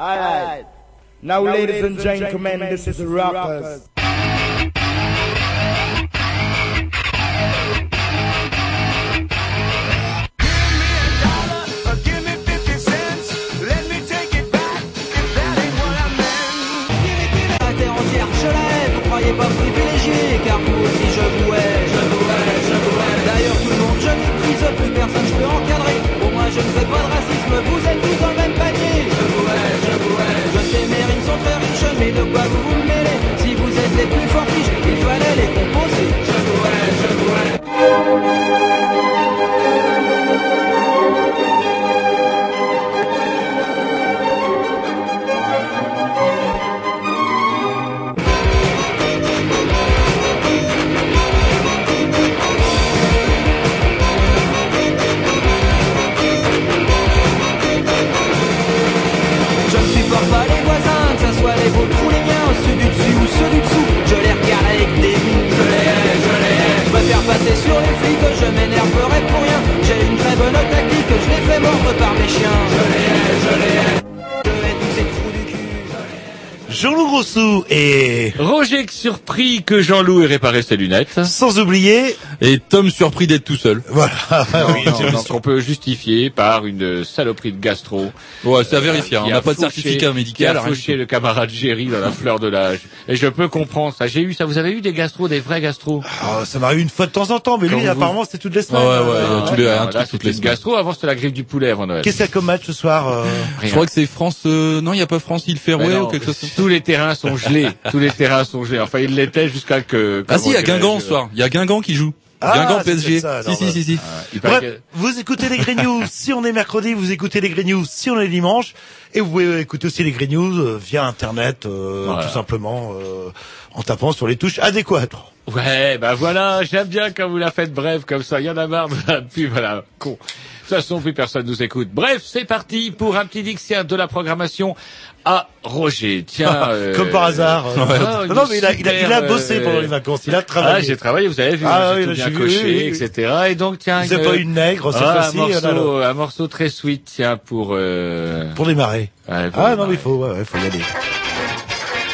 Alright. Now, ladies and gentlemen, this is Rockers. terre entière, je l'ai, vous croyez pas privilégié, je sais mes rimes sont très riches, mais de quoi vous vous mêlez Si vous êtes les plus forts riches, il fallait les composer. Je vous je passer sur les flics, je m'énerverai pour rien. J'ai une très bonne tactique, je les fais mordre par mes chiens. Je les hais, je les cul. Jean-Loup Grossou et Roger surpris que Jean-Loup ait réparé ses lunettes. sans oublier, Et Tom surpris d'être tout seul. voilà, oui, Non, donc on peut justifier par une saloperie de gastro. Ouais, c'est à vérifier. hein. qui On n'a a pas de certificat Qui médical. a rien du fauché le camarade Géry dans la fleur de l'âge. Et je peux comprendre ça. J'ai eu ça. Vous avez eu des gastros, des vrais gastros Ah, ça m'arrive une fois de temps en temps, mais Quand lui, vous- apparemment, c'est toutes les Ouais, semaines. ouais, ouais, Euh, tous les- un Non, truc Là, toutes c'était les semaines. gastro. Avant, c'était la griffe du poulet avant Noël. Qu'est-ce qu'il y a comme match ce soir euh, Je crois que c'est France. euh, Non, il y a pas France île Mais Ferrouet non, ou quelque chose. Tous les terrains sont gelés. Tous les terrains sont gelés. Enfin, ils l'étaient jusqu'à que. Ah si, il y a Guingamp ce soir. Il y a Guingamp qui joue. Ah, Guingamp PSG. ça, si, si, si, si. paraît Bref, vous écoutez les Green News si on est mercredi, vous écoutez les Green News si on est dimanche, et vous pouvez écouter aussi les Green News euh, via Internet, euh, Voilà. tout simplement euh, en tapant sur les touches adéquates. Ouais, bah voilà. J'aime bien quand vous la faites brève comme ça. Il y en a marre de la pub, voilà. Con. De toute façon, plus personne nous écoute. Bref, c'est parti pour un petit dictionnaire de la programmation à Roger. Tiens, euh, Comme par hasard. euh. Ah, non, mais il a, il a, il a bossé euh, pendant les vacances, il a Ah, travaillé. j'ai travaillé, vous avez vu, Ah oui, tout bien vu, coché, oui, oui, oui. etc. Et donc, tiens, C'est pas une nègre cette ah, un euh, morceau, un morceau très sweet, tiens, pour, euh... Pour démarrer. Ouais, Ah non, mais il faut, ouais, ouais, faut y aller.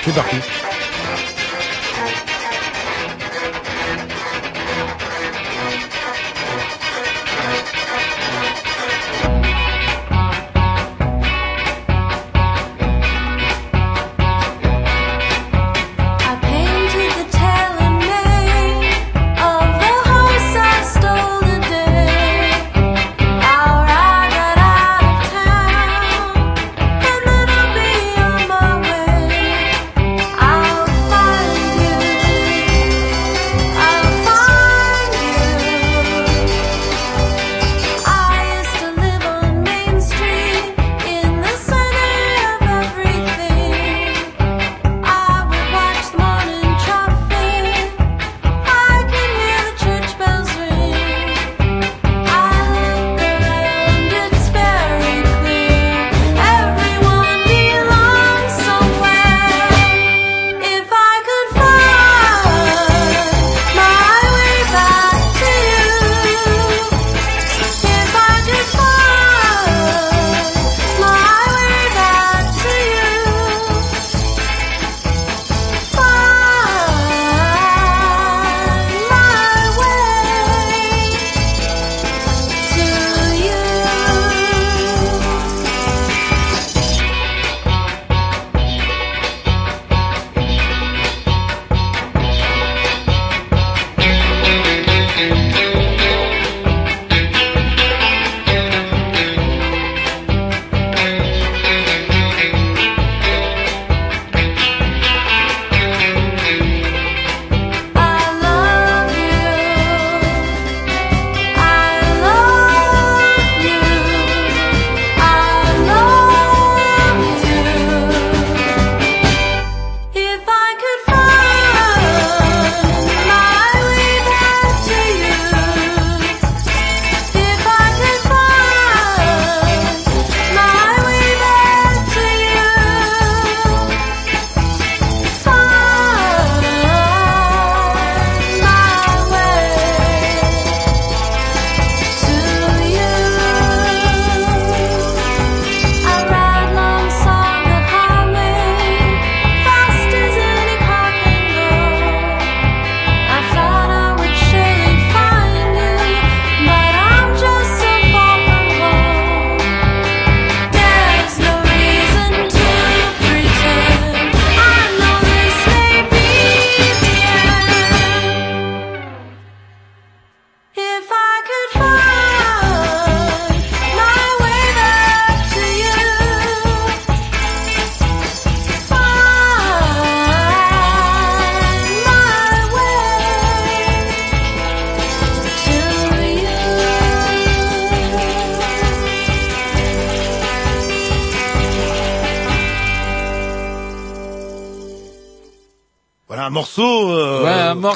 C'est parti.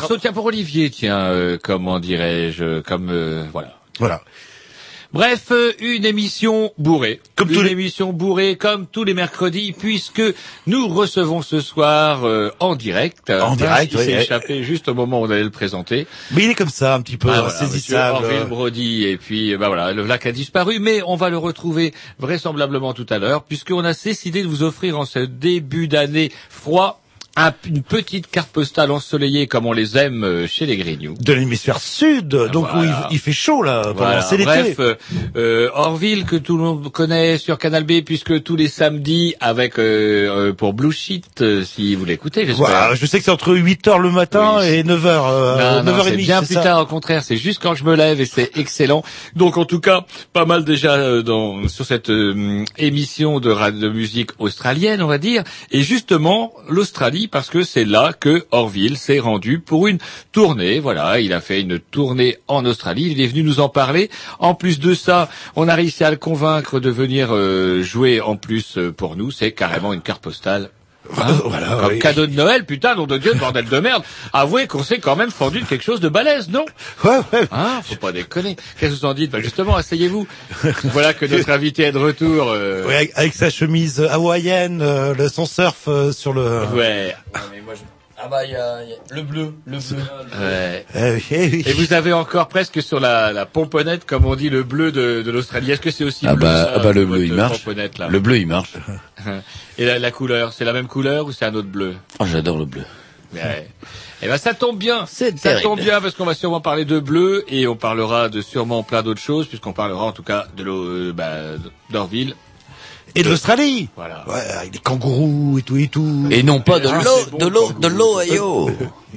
Morceau, tiens, pour Olivier, tiens, euh, comment dirais-je, comme, euh, voilà. Voilà. Bref, euh, une émission bourrée. Comme une tous les- émission bourrée comme tous les mercredis, puisque nous recevons ce soir euh, en direct. En direct, oui, s'est échappé juste au moment où on allait le présenter. Mais il est comme ça, un petit peu Ah, voilà, saisissable. Orville Brody, et puis bah voilà, le lac a disparu, mais on va le retrouver vraisemblablement tout à l'heure, puisqu'on a décidé de vous offrir en ce début d'année froid un- une petite carte postale ensoleillée comme on les aime euh, chez les Grignoux. de l'hémisphère sud, donc où il, il fait chaud là, pendant Voilà. c'est l'été. Bref, euh, euh, Orville que tout le monde connaît sur Canal B puisque tous les samedis avec euh, euh, pour Blue Sheet si vous l'écoutez j'espère. Voilà, je sais que c'est entre 8h le matin Oui. et 9h, euh, Non, non, 9h30. c'est bien plus ça tard, au contraire, c'est juste quand je me lève et c'est excellent. Donc en tout cas, pas mal déjà dans, sur cette euh, émission de, de musique australienne, on va dire. Et justement, l'Australie, parce que c'est là que Orville s'est rendu pour une tournée. Voilà, il a fait une tournée en Australie, il est venu nous en parler. En plus de ça, on a réussi à le convaincre de venir euh, jouer en plus euh, pour nous. C'est carrément une carte postale. Hein Voilà, Comme oui. cadeau de Noël, putain, nom de Dieu, bordel de merde. Avouez qu'on s'est quand même fendu de quelque chose de balèze, non? Ouais, ouais. Hein Faut pas déconner. Qu'est-ce que vous en dites? Bah justement, asseyez-vous. voilà que notre invité est de retour. euh, Ouais, avec, sa chemise hawaïenne, euh, le, son surf euh, sur le... ouais. mais moi, je... Ah bah, il y a, il y a le bleu, le bleu. ouais. Eh oui, eh oui. Et vous avez encore presque sur la, la pomponnette, comme on dit, le bleu de, de l'Australie. Est-ce que c'est aussi Ah bleu, bah, ça, ah bah le bleu il marche. Le bleu il marche. Et la, la couleur, c'est la même couleur ou c'est un autre bleu? Oh, j'adore le bleu. Ouais. Eh ben ça tombe bien. C'est Ça terrible. tombe bien parce qu'on va sûrement parler de bleu et on parlera de sûrement plein d'autres choses puisqu'on parlera en tout cas de l'eau euh, bah, d'Orville. Et de l'Australie Voilà. Ouais, avec des kangourous et tout et tout. Et non pas de Ah, l'eau, de l'eau, de vous- l'eau, et yo.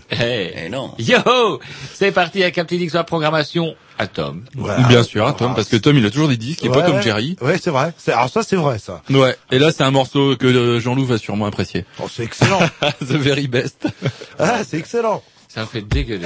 Hey. Eh non. Yo C'est parti avec un petit la programmation à Tom. Voilà. Bien sûr, à Tom, parce que Tom, il a toujours des disques, il est pas comme. Jerry. Ouais, c'est vrai. Alors ça, c'est vrai, ça. Ouais. Et là, c'est un morceau que euh, Jean-Loup va sûrement apprécier. Oh, c'est excellent. The very best. ah, c'est excellent. Ça me fait dégueuler.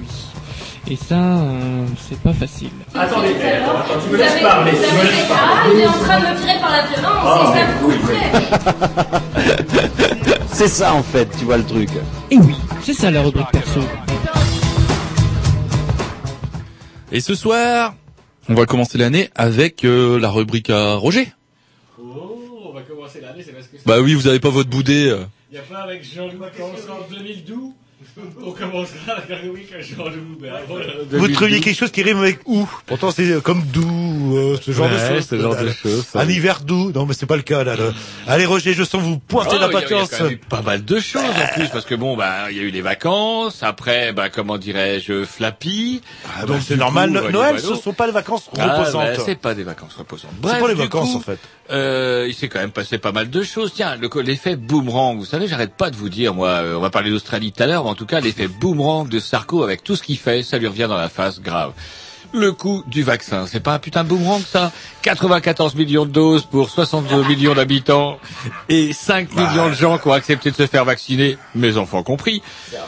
Et ça, euh, c'est pas facile. Attendez, attends, tu me laisses parler, tu me laisses Ah, parler. il est en train de me tirer par la violence, Ah, et ça me. C'est ça en fait, tu vois le truc. Et oui, c'est ça la rubrique perso. Et ce soir, on va commencer l'année avec euh, la rubrique à Roger. Oh, on va commencer l'année, c'est parce que Bah oui, vous avez pas votre boudé. euh. Il n'y a pas avec Jean-Loup en 2012 On commencera à Jean-Loup, mais avant le Vous 2012. trouviez quelque chose qui rime avec ou. Pourtant, c'est euh, comme doux, euh, ce genre de Ouais, choses. ce genre de Euh, choses, ça. Un hiver doux. Non, mais c'est pas le cas, là. Allez, Roger, je sens vous pointer Oh, la il y a- il y a patience. pas mal de choses en plus parce que bon bah il y a eu les vacances après bah comment dirais-je Flappy Ah, donc bah, c'est du normal. coup, voilà, Noël, voilà. ce sont pas les vacances Ah, reposantes. bah, c'est pas des vacances reposantes. C'est Bref, pas les vacances, coup, en fait. Euh, il s'est quand même passé pas mal de choses. Tiens, l'effet boomerang. Vous savez, j'arrête pas de vous dire, moi, euh, on va parler d'Australie tout à l'heure, mais en tout cas, l'effet boomerang de Sarko avec tout ce qu'il fait, ça lui revient dans la face grave. Le coût du vaccin, c'est pas un putain de boomerang ça. 94 millions de doses pour 62 millions d'habitants et 5 millions de gens qui ont accepté de se faire vacciner, mes enfants compris.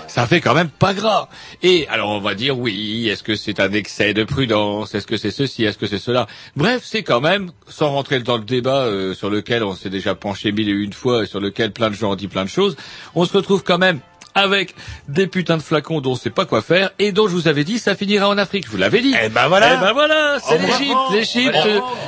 Ça fait quand même pas gras. Et alors on va dire oui, est-ce que c'est un excès de prudence? Est-ce que c'est ceci? Est-ce que c'est cela? Bref, c'est quand même, sans rentrer dans le débat euh, sur lequel on s'est déjà penché mille et une fois et sur lequel plein de gens ont dit plein de choses, on se retrouve quand même avec des putains de flacons dont on sait pas quoi faire et dont je vous avais dit ça finira en Afrique. Je vous l'avais dit. Eh ben voilà. Eh ben voilà, c'est On va- l'Égypte. L'Égypte.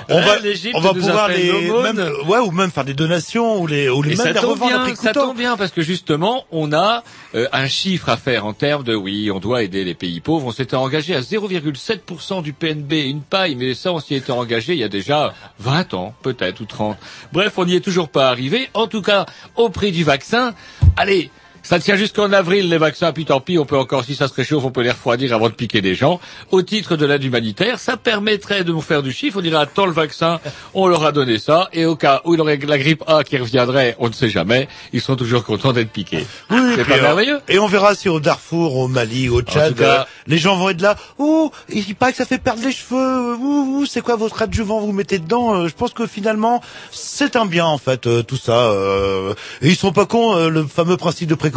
On euh, va, l'Égypte on va nous pouvoir appelle les, même, ouais, ou même faire des donations, ou les, ou les Et même ça les tombe bien, ça tombe bien parce que justement, on a euh, un chiffre à faire en termes de oui, on doit aider les pays pauvres. On s'était engagé à 0,7% du PNB, une paille, mais ça, on s'y était engagé il y a déjà 20 ans, peut-être ou 30. Bref, on n'y est toujours pas arrivé. En tout cas, au prix du vaccin, allez. Ça tient jusqu'en avril, les vaccins, puis tant pis, on peut encore, si ça se réchauffe, on peut les refroidir avant de piquer des gens. Au titre de l'aide humanitaire, ça permettrait de nous faire du chiffre. On dirait, attends le vaccin, on leur a donné ça, et au cas où il aurait la grippe A qui reviendrait, on ne sait jamais, ils seront toujours contents d'être piqués. Oui, c'est pas euh, merveilleux Et on verra si au Darfour, au Mali, au Tchad, cas- euh, les gens vont être là. Ouh, il paraît que ça fait perdre les cheveux. Ouh, ouh, c'est quoi votre adjuvant vous mettez dedans Euh, Je pense que finalement, c'est un bien en fait, euh, tout ça. euh. Et ils sont pas cons, le fameux principe de précaution.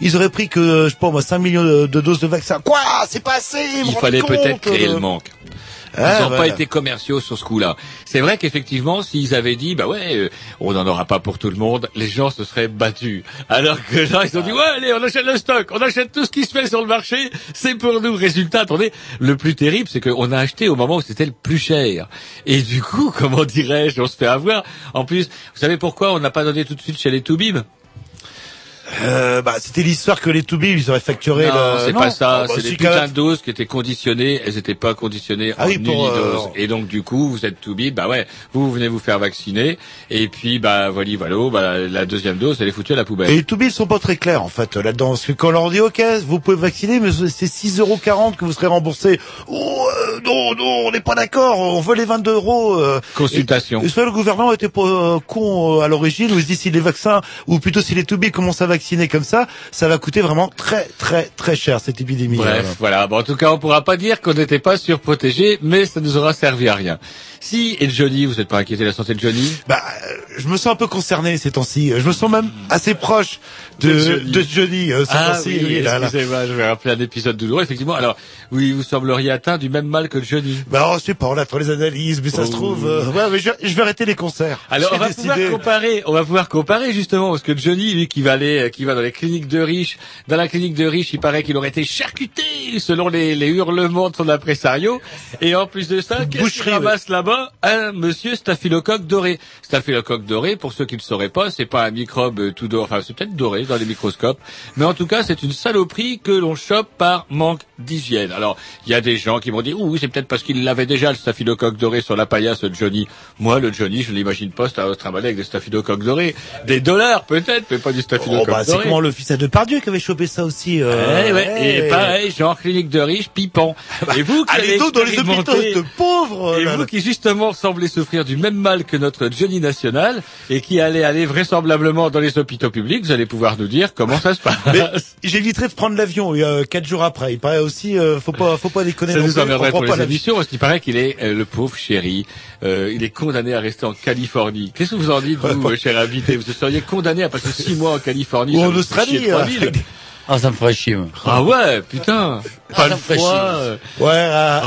Ils auraient pris que, je sais pas moi, 5 millions de, de doses de vaccin. Quoi? C'est pas assez Il fallait peut-être créer le manque. Ils Ah, n'ont voilà. pas été commerciaux sur ce coup-là. C'est vrai qu'effectivement, s'ils avaient dit, bah ouais, euh, on n'en aura pas pour tout le monde, les gens se seraient battus. Alors que là, ils ont dit, ouais, allez, on achète le stock, on achète tout ce qui se fait sur le marché, c'est pour nous. Résultat, attendez, le plus terrible, c'est qu'on a acheté au moment où c'était le plus cher. Et du coup, comment dirais-je, on se fait avoir. En plus, vous savez pourquoi on n'a pas donné tout de suite chez les Toubib? Euh, bah, c'était l'histoire que les Toubib, ils auraient facturé Non, le... c'est pas ça. Ah, bah, c'est des putains de doses qui étaient conditionnées. Elles n'étaient pas conditionnées Ah en oui, pour, unidose. euh, Et donc du coup, vous êtes tout bide. Bah ouais, vous, venez vous faire vacciner. Et puis bah voilà, voilà. Bah, la deuxième dose, elle est foutue à la poubelle. Et les Toubib sont pas très clairs en fait là-dedans. Parce que quand on leur dit ok, vous pouvez vacciner, mais c'est 6,40€ que vous serez remboursé. Oh euh, non, non, on n'est pas d'accord, on veut les 22 euros. euh. Consultation. Et, et soit le gouvernement était pas euh, con euh, à l'origine, il se dit si les vaccins, ou plutôt si les Toubib commencent à vacciner comme ça, ça va coûter vraiment très très très cher cette épidémie. Bref, voilà. Bon, en tout cas, on pourra pas dire qu'on n'était pas surprotégé, mais ça nous aura servi à rien. Si, et Johnny, vous n'êtes pas inquiété de la santé de Johnny Bah, euh, je me sens un peu concerné ces temps-ci. Je me sens même assez proche de, De Johnny. de Johnny euh, ces Ah temps-ci. oui, Oui, là, là. excusez-moi, je vais rappeler un épisode douloureux. Effectivement, alors, oui, vous sembleriez atteint du même mal que Johnny. Bah, je sais pas, on attend les analyses, mais ça se Oh. trouve, euh, ouais, mais je, je vais arrêter les concerts. Alors on va décidé. pouvoir comparer, on va pouvoir comparer justement parce que Johnny, lui, qui va aller, euh, qui va dans les cliniques de riches, dans la clinique de riches, il paraît qu'il aurait été charcuté selon les, les hurlements de son impresario. Et en plus de ça, qu'est-ce qu'il Boucherie, ramasse là-bas Un monsieur staphylocoque doré. Staphylocoque doré, pour ceux qui ne sauraient pas, c'est pas un microbe euh, tout doré, enfin c'est peut-être doré dans les microscopes, mais en tout cas c'est une saloperie que l'on chope par manque d'hygiène. Alors, il y a des gens qui m'ont dit, ouh, c'est peut-être parce qu'il l'avait déjà, le staphylocoque doré sur la paillasse, le Johnny. Moi, le Johnny, je l'imagine pas, c'est un trimballer avec des staphylocoques dorés. Des dollars, peut-être, mais pas du Oh, staphylocoque bah, c'est doré. comment le fils de Depardieu qui avait chopé ça aussi. euh, Eh ouais, et eh. pareil, genre clinique de riches, pipant. Et vous qui Allez donc dans les hôpitaux de pauvres. et là, vous là. qui justement semblez souffrir du même mal que notre Johnny national et qui allez aller vraisemblablement dans les hôpitaux publics, vous allez pouvoir nous dire comment ça se passe. J'éviterai de prendre l'avion euh, quatre jours après. Il paraît aussi, euh, faut pas, faut pas déconner. Ça nous emmerderait pour les l'avion. émissions parce qu'il paraît qu'il est euh, le pauvre chéri. euh, il est condamné à rester en Californie. Qu'est-ce que vous en dites, vous, cher invité? Vous seriez condamné à passer six mois en Californie Ou en Australie, euh. Ah, ça me ferait chier. moi. Ah ouais, putain. Pas ça le me ferait froid. chier. euh. Ouais, euh,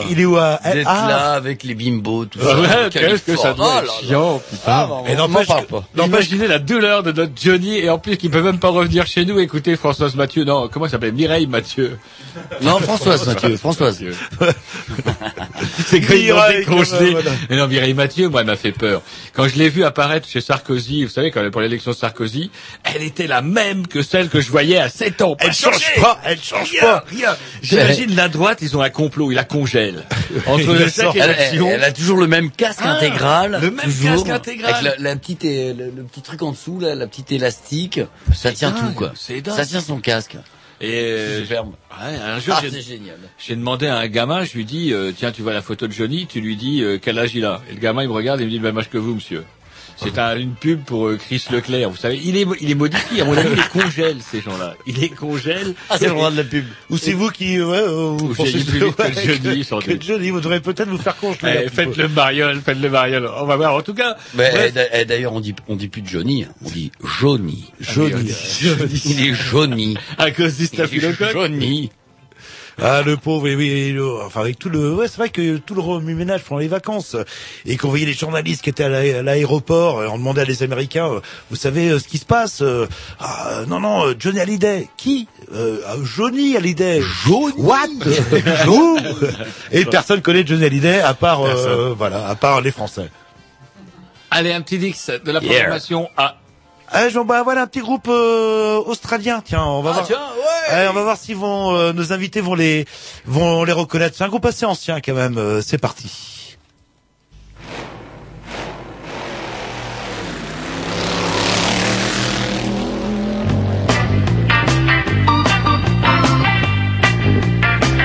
Ah. il est où à D'être ah, là avec les bimbos, tout Ah ça. ouais, qu'est-ce que ça doit Oh être là. chiant, putain. Ah, bah, Et n'empêche. Imaginez la douleur de notre Johnny et en plus qu'il peut même pas revenir chez nous écouter Françoise Mathieu. Non, comment ça s'appelle? Mireille Mathieu. Non, Françoise, Mathieu, Françoise. C'est Mireille, décongelé. voilà. Mais non, Mireille Mathieu, moi, elle m'a fait peur. Quand je l'ai vue apparaître chez Sarkozy, vous savez, quand pour l'élection de Sarkozy, elle était la même que celle que je voyais à 7 ans. Elle change pas, elle change Rien, pas. rien. J'imagine la droite, ils ont un complot, ils la congèlent. Entre Il la chaque sort. Elle, élection. elle- elle a toujours le même casque Ah, intégral. le même toujours, casque intégral. Avec la, la petite, euh, le, le petit truc en dessous, là, la petite élastique. Ça tient dingue, tout, quoi. c'est dingue. Ça tient son casque. Et euh, Superbe. ouais, un jour, Ah. J'ai demandé à un gamin, je lui dis, euh, tiens, tu vois la photo de Johnny, tu lui dis euh, quel âge il a? Et le gamin, il me regarde et il me dit le même âge que vous, monsieur. C'est un- une pub pour euh, Chris Leclerc, vous savez. Il est, il est modifié, à mon avis, il les congèle, ces gens-là. Il les congèle. Ah, c'est le droit de la pub. Ou c'est vous qui, ouais, euh, vous Ou pensez plus vite que ouais, Johnny, sans que doute. Johnny, vous devrez peut-être vous faire congeler. Eh, faites le mariole, faites le mariole. On va voir. En tout cas, Mais, eh, eh, d'ailleurs, on dit, on dit plus de Johnny, hein. on dit Johnny. Johnny. Il est Johnny. à cause du staphylocoque. Johnny. Ah, le pauvre, et oui, et le- enfin, avec tout le, ouais, c'est vrai que tout le remue-ménage pendant les vacances, et qu'on voyait les journalistes qui étaient à l'a- à l'aéroport, euh, on demandait à les Américains, euh, vous savez euh, ce qui se passe euh, ah, euh, Non, non, euh, Johnny Hallyday. Qui? Euh, Johnny Hallyday. Johnny What? Et personne connaît Johnny Hallyday à part, euh, voilà, à part les Français. Allez, un petit dix de la Yeah. programmation à Ah, Jean, bah voilà un petit groupe euh, australien. Tiens, on va voir. Eh, on va voir si vont euh, nos invités vont les vont les reconnaître. C'est un groupe assez ancien quand même. euh, c'est parti.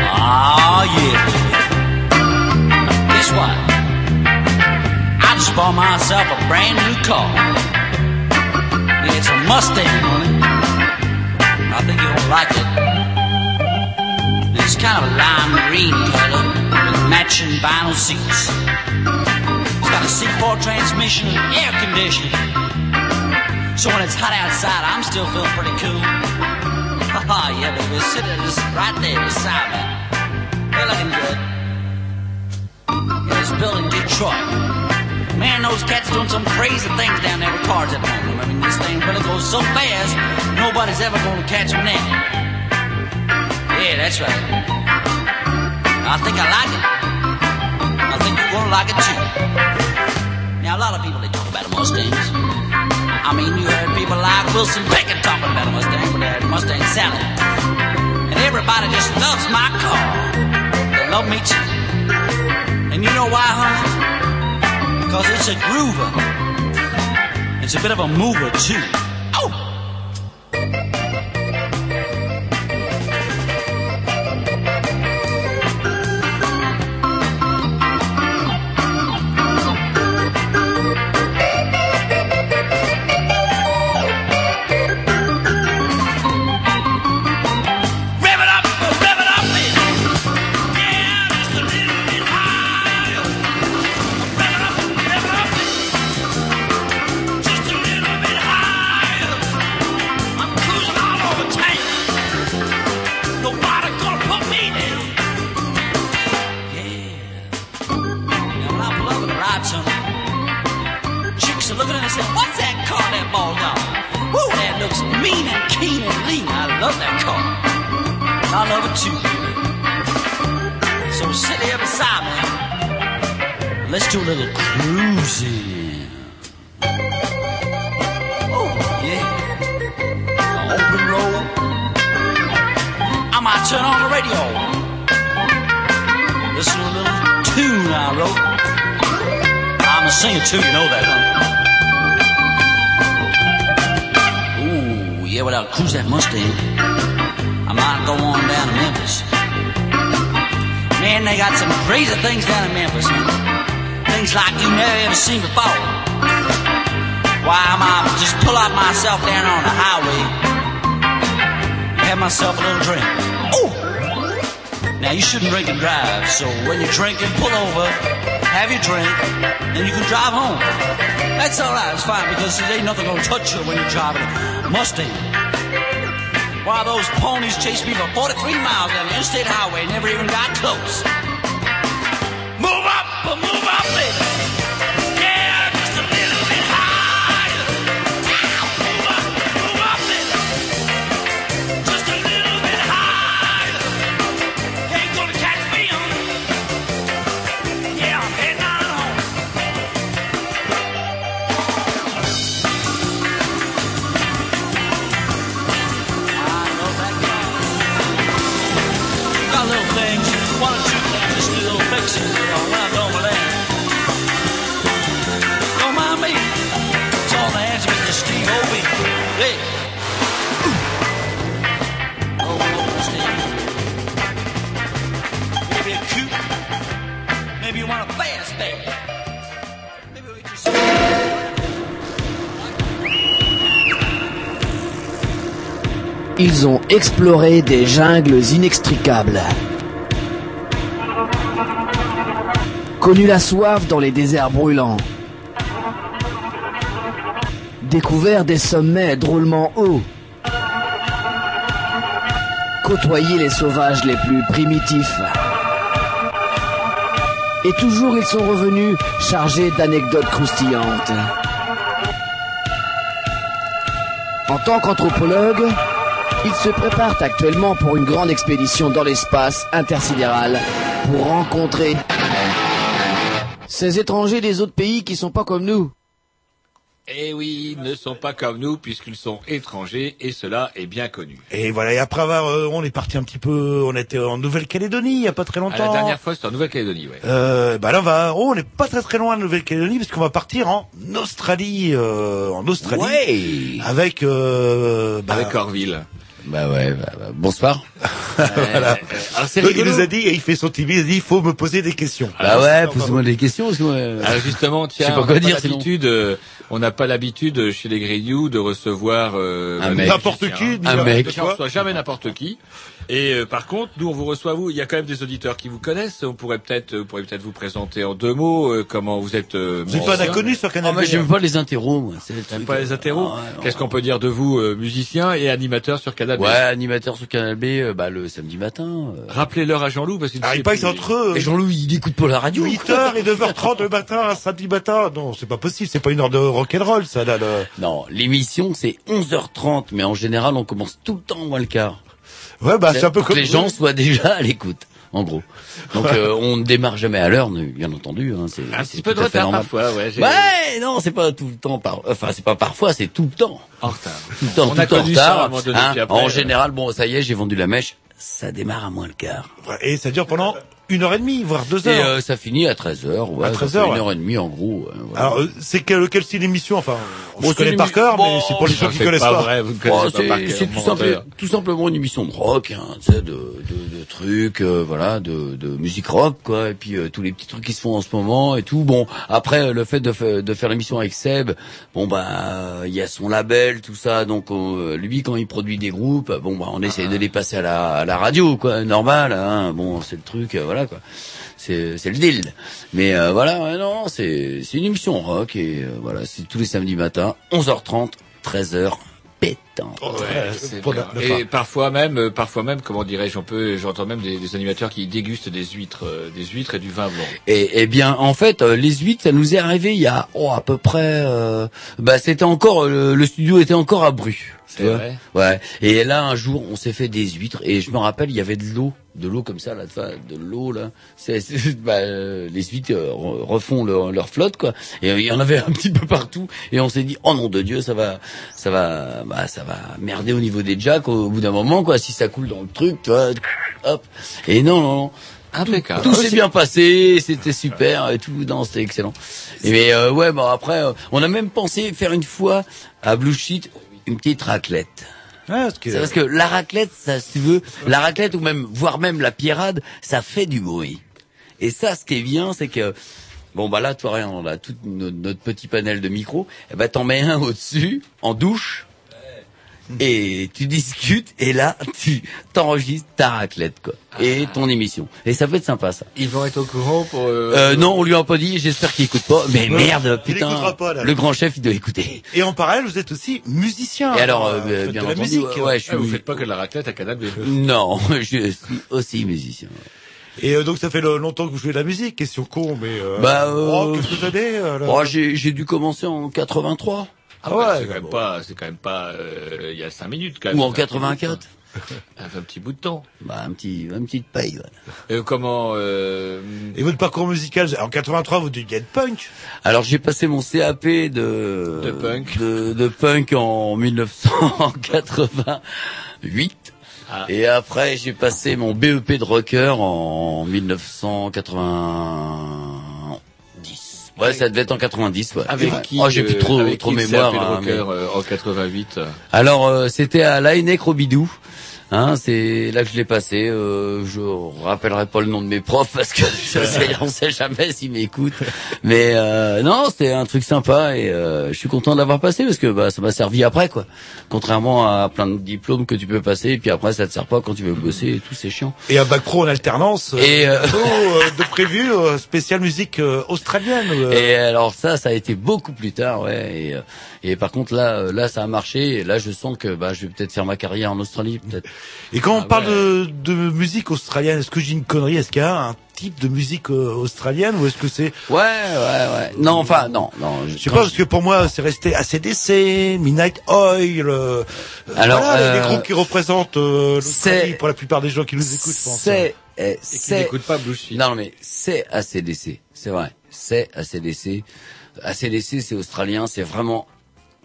Oh yeah. Guess what? I just bought myself a brand new car. It's a Mustang, honey. I think you'll like it. It's kind of a lime green color with matching vinyl seats. It's got a C4 transmission and air conditioning. So when it's hot outside, I'm still feeling pretty cool. Haha, yeah, baby, sitting just right there beside me. They're looking good. It's built in Detroit. Man, those cats doing some crazy things down there with cars at home. I mean, this thing really goes so fast, nobody's ever gonna catch them now. Yeah, that's right. I think I like it. I think you're gonna like it too. Now, a lot of people, they talk about Mustangs. I mean, you heard people like Wilson Pickett talking about a Mustang, but that Mustang Sally. And everybody just loves my car. They love me too. And you know why, honey? Because it's a groover. It's a bit of a mover too. Oh! Touch you when you're driving a Mustang. Why, those ponies chased me for 43 miles down the interstate highway, never even got close. Ils ont exploré des jungles inextricables. Connu la soif dans les déserts brûlants. Découvert des sommets drôlement hauts. Côtoyé les sauvages les plus primitifs. Et toujours ils sont revenus chargés d'anecdotes croustillantes. En tant qu'anthropologue, ils se préparent actuellement pour une grande expédition dans l'espace intersidéral pour rencontrer ces étrangers des autres pays qui sont pas comme nous. Eh oui, ils ne sont pas comme nous puisqu'ils sont étrangers et cela est bien connu. Et voilà, et après avoir, euh, on est parti un petit peu, on était en Nouvelle-Calédonie il y a pas très À longtemps. la dernière fois, c'était en Nouvelle-Calédonie, ouais. Euh, bah là, on va, oh, on n'est pas très très loin de Nouvelle-Calédonie parce qu'on va partir en Australie, euh, en Australie, Ouais. avec, euh, bah, Avec Orville. Bah ouais, bah, bah, bonsoir. voilà. Alors c'est il nous a dit, et il fait son timide, il a dit, il faut me poser des questions. Bah ouais, posez-moi des questions parce que euh, Alors justement, tiens, sais pas on n'a pas l'habitude, euh, on n'a pas l'habitude euh, chez les Grignoux de recevoir euh, Un mec. des N'importe qui, un mec. Reçoit jamais n'importe qui. Et euh, par contre, nous on vous reçoit vous. Il y a quand même des auditeurs qui vous connaissent. On pourrait peut-être, vous pourrez peut-être vous présenter en deux mots euh, comment vous êtes. Euh, Vous êtes pas inconnu sur Ah, Canal moi j'aime pas les interros, moi. C'est le pas euh, les interros ah. Qu'est-ce qu'on peut dire de vous, euh, musicien et animateur sur Canal B Ouais, animateur sur Canal B, euh, bah le samedi matin. euh. Rappelez-leur à Jean-Loup parce qu'il ne Ah, que plus. entre eux. Et Jean-Louis, il écoute pas la radio. 8h et 9h30 le matin, un samedi matin. Non, c'est pas possible, c'est pas une heure de rock'n'roll, ça, là, le... Non, l'émission c'est 11h30, mais en général on commence tout le temps moins le quart. Ouais, bah, c'est un peu comme... que les gens soient déjà à l'écoute, en gros. Donc euh, on ne démarre jamais à l'heure, bien entendu. Hein, c'est Un petit peu de retard normal. parfois, ouais. non, c'est pas tout le temps par. Enfin, c'est pas parfois, c'est tout le temps. En retard. Tout le temps, On tout a le temps en retard. donné, hein. après, en euh, général, bon, ça y est, j'ai vendu la mèche. Ça démarre à moins le quart. Et ça dure pendant une heure et demie, voire deux Et heures. euh, ça finit à 13h, ouais. À ça 13 fait heures, Une ouais. heure et demie, en gros. euh, voilà. Alors, euh, c'est quel, quel style d'émission Enfin, on Bon, se connaît par cœur, mais c'est pour les gens qui connaissent pas vrai, vous Bon, c'est tout, simple- tout simplement une émission de rock, hein, tu sais, de, de, de trucs, euh, voilà, de, de musique rock, quoi, et puis euh, tous les petits trucs qui se font en ce moment et tout. Bon, après le fait de, de faire l'émission avec Seb, bon bah il y a son label, tout ça, donc euh, lui quand il produit des groupes, bon bah on essaie de les passer à la, à la radio, quoi, normal, hein, bon c'est le truc, euh, voilà quoi. C'est c'est le deal. Mais euh, voilà, ouais, non, c'est c'est une émission rock et euh, voilà, c'est tous les samedis matins, 11h30, 13h, pétant. Ouais, le- le Et parfois même, euh, parfois même, comment dirais-je, on peut, j'entends même des, des animateurs qui dégustent des huîtres, euh, des huîtres et du vin blanc. Et, eh bien, en fait, euh, les huîtres, ça nous est arrivé il y a oh, à peu près. euh, bah, c'était encore euh, le studio était encore à Bru. Ouais. Et là, un jour, on s'est fait des huîtres. Et je me rappelle, il y avait de l'eau, de l'eau comme ça, là, de l'eau là. C'est, c'est- bah, euh, les huîtres euh, re- refont leur, leur flotte, quoi. Et euh, il y en avait un petit peu partout. Et on s'est dit, oh nom de Dieu, ça va, ça va, bah, ça va merder au niveau des jacks au, bout d'un moment, quoi. Si ça coule dans le truc, tu vois, hop. Et non, non, non. Impeccable. Tout s'est bien passé, c'était super et tout, non, c'était excellent. Et mais euh, ouais, bon après, euh, on a même pensé faire une fois à Blue Sheet une petite raclette. Parce que, C'est parce que la raclette, ça, si tu veux, la raclette ou même, voire même la pierrade, ça fait du bruit. Et ça, ce qui est bien, c'est que, bon bah là, toi, regarde, on a tout notre, petit panel de micros, et ben t'en mets un au-dessus, en douche, et tu discutes, et là, tu t'enregistres ta raclette, quoi, et ton émission. Et ça peut être sympa, ça. Ils vont être au courant pour... euh, Euh, non, on lui a pas dit, j'espère qu'il écoute pas. Mais merde, il putain. écoutera pas, là. le grand chef, il doit écouter. Et en parallèle, vous êtes aussi musicien. Et alors, euh, Vous faites bien de la entendu, musique. ouais, ouais, je ah, vous suis... faites pas que de la raclette à Canal B. Non, je suis aussi musicien. Et euh, donc ça fait longtemps que vous jouez de la musique, question con, mais euh, Bah, euh, oh, quelques années. euh, là. Oh, j'ai j'ai dû commencer en 83 Ah ouais, c'est quand même pas, c'est quand même pas, euh, il y a cinq minutes quand même. ou en C'est un petit bout de 84. temps. Ça fait un petit bout de temps. Bah un petit, une petite paye. ouais. Et comment, euh, Et votre parcours musical, en 83, vous deviez être punk. Alors j'ai passé mon CAP de De punk. de, de punk en 1988. Ah. Et après, j'ai passé mon BEP de rocker en 1990. Ouais, ça devait être en 90, ouais. avec Ouais. qui, Oh, j'ai plus euh, trop, avec trop qui mémoire. Hein, rocker, mais- euh, en 88. Alors, euh, c'était à l'AENEC Robidoux. Hein, c'est là que je l'ai passé. Euh, je rappellerai pas le nom de mes profs parce que je sais, on sait jamais s'ils m'écoutent. Mais euh, non, c'était un truc sympa et euh, je suis content de l'avoir passé parce que bah, ça m'a servi après quoi. Contrairement à plein de diplômes que tu peux passer et puis après ça te sert pas quand tu veux bosser et tout, c'est chiant. Et un bac pro en alternance. Et, euh, euh, de prévu, euh, spécial musique euh, australienne. euh. Et alors ça, ça a été beaucoup plus tard, ouais. Et, euh, et par contre là, euh, là ça a marché. Et là, je sens que bah, je vais peut-être faire ma carrière en Australie, peut-être. Et quand on Ah parle ouais. de, de musique australienne, est-ce que j'ai une connerie? Est-ce qu'il y a un type de musique euh, australienne ou est-ce que c'est Ouais, ouais, ouais. Non, enfin, non, non. Je sais pas parce que pour moi c'est resté ACDC, Midnight Oil. euh, Alors, voilà, les- les euh, groupes qui représentent euh, l'Australie pour la plupart des gens qui nous écoutent, je pense. C'est, eh, Et qui c'est, n'écoute pas Blue non mais c'est ACDC, c'est vrai, c'est ACDC. ACDC, c'est australien, c'est vraiment,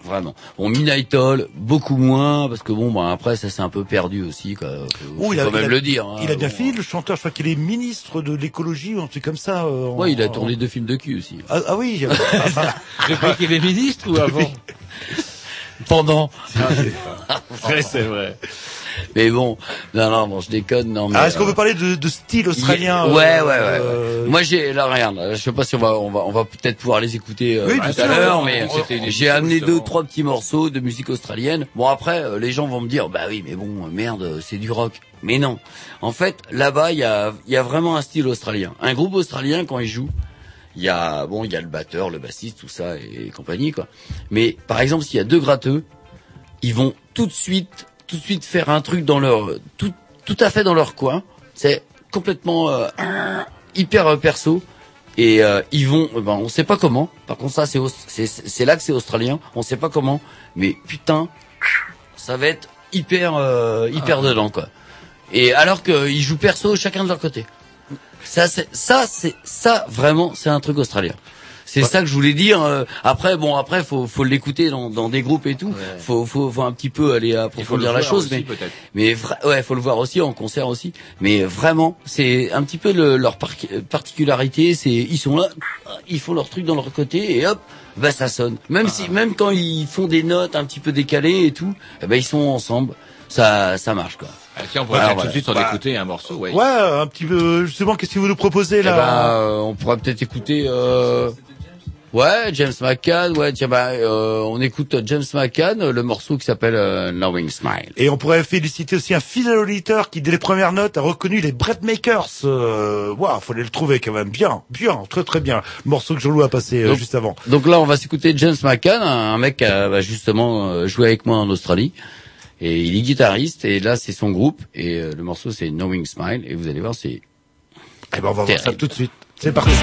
vraiment. Bon, Midnight Oil, beaucoup moins parce que bon, bah après ça s'est un peu perdu aussi, quoi. Faut, Oh, faut il a- quand même il a- le dire. hein. Il a bien Bon. fini le chanteur, je crois qu'il est ministre de l'écologie ou un truc comme ça. euh, en- Ouais, il a en- tourné deux films de cul aussi. Ah, ah oui. euh, ah, J'ai cru qu'il est ministre ou avant Pendant. C'est vrai. Mais bon, non, non, bon, je déconne, non. Mais, ah, est-ce qu'on euh, peut parler de, de style australien Ouais, euh, ouais, ouais. euh, Moi, j'ai là, regarde, je sais pas si on va, on va, on va peut-être pouvoir les écouter euh, Oui, tout à l'heure, mais j'ai amené deux, trois petits morceaux de musique australienne. Bon, après, les gens vont me dire, bah oui, mais bon, merde, c'est du rock. Mais non. En fait, là-bas, il y a, il y a vraiment un style australien. Un groupe australien quand il joue. Il y a, bon, il y a le batteur, le bassiste, tout ça et, compagnie, quoi. Mais, par exemple, s'il y a deux gratteux, ils vont tout de suite, tout de suite faire un truc dans leur, tout, tout à fait dans leur coin. C'est complètement euh, hyper euh, perso. Et euh, ils vont, euh, ben, on sait pas comment. Par contre, ça, c'est c'est c'est là que c'est australien. On sait pas comment, mais putain, ça va être hyper euh, hyper dedans quoi. Et alors qu'ils jouent perso chacun de leur côté. Ça, c'est ça, c'est ça vraiment, c'est un truc australien. C'est ça que je voulais dire. euh, après, bon, après, faut faut l'écouter dans, dans des groupes et tout. Faut, faut faut un petit peu aller Il faut le approfondir la chose, aussi, mais peut-être. mais ouais, faut le voir aussi en concert aussi. Mais vraiment, c'est un petit peu le- leur par- particularité. C'est ils sont là, ils font leur truc dans leur côté et hop, bah ça sonne. Même si, même quand ils font des notes un petit peu décalées et tout, eh ben ils sont ensemble. Ça, ça marche quoi. Ah, tiens, on pourrait Alors, tout de suite en Bah, écouter un morceau, ouais. Ouais, un petit peu. Justement, qu'est-ce que vous nous proposez Eh là ben, euh, on pourrait peut-être écouter. Euh... Ouais, James McCann. Ouais, tiens, bah, euh, on écoute James McCann, le morceau qui s'appelle euh, Knowing Smile. Et on pourrait féliciter aussi un fidèle auditeur qui, dès les premières notes, a reconnu les Brett Makers. Euh, Waouh, fallait le trouver quand même. Bien, bien, très très bien. Le morceau que Jean-Loup a passé euh, Donc- juste avant. Donc là, on va s'écouter James McCann, un mec qui a bah, justement euh, joué avec moi en Australie. Et il est guitariste, et là, c'est son groupe. Et euh, le morceau, c'est Knowing Smile. Et vous allez voir, c'est... Eh ben, on va voir ça tout de suite. C'est parti. Et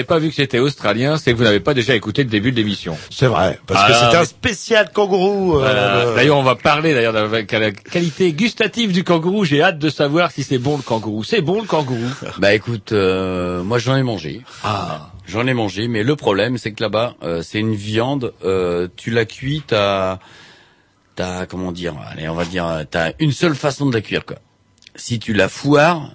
n'avez pas vu que c'était australien, c'est que vous n'avez pas déjà écouté le début de l'émission. C'est vrai, parce Ah, que c'était mais- un spécial kangourou. euh, Voilà. D'ailleurs, on va parler d'ailleurs de la qualité gustative du kangourou. J'ai hâte de savoir si c'est bon le kangourou. C'est bon le kangourou. Bah écoute, euh, moi j'en ai mangé. Ah. J'en ai mangé, mais le problème c'est que là-bas, euh, c'est une viande. euh, tu la cuis, t'as, t'as comment dire Allez, on va dire, t'as une seule façon de la cuire quoi. Si tu la foires,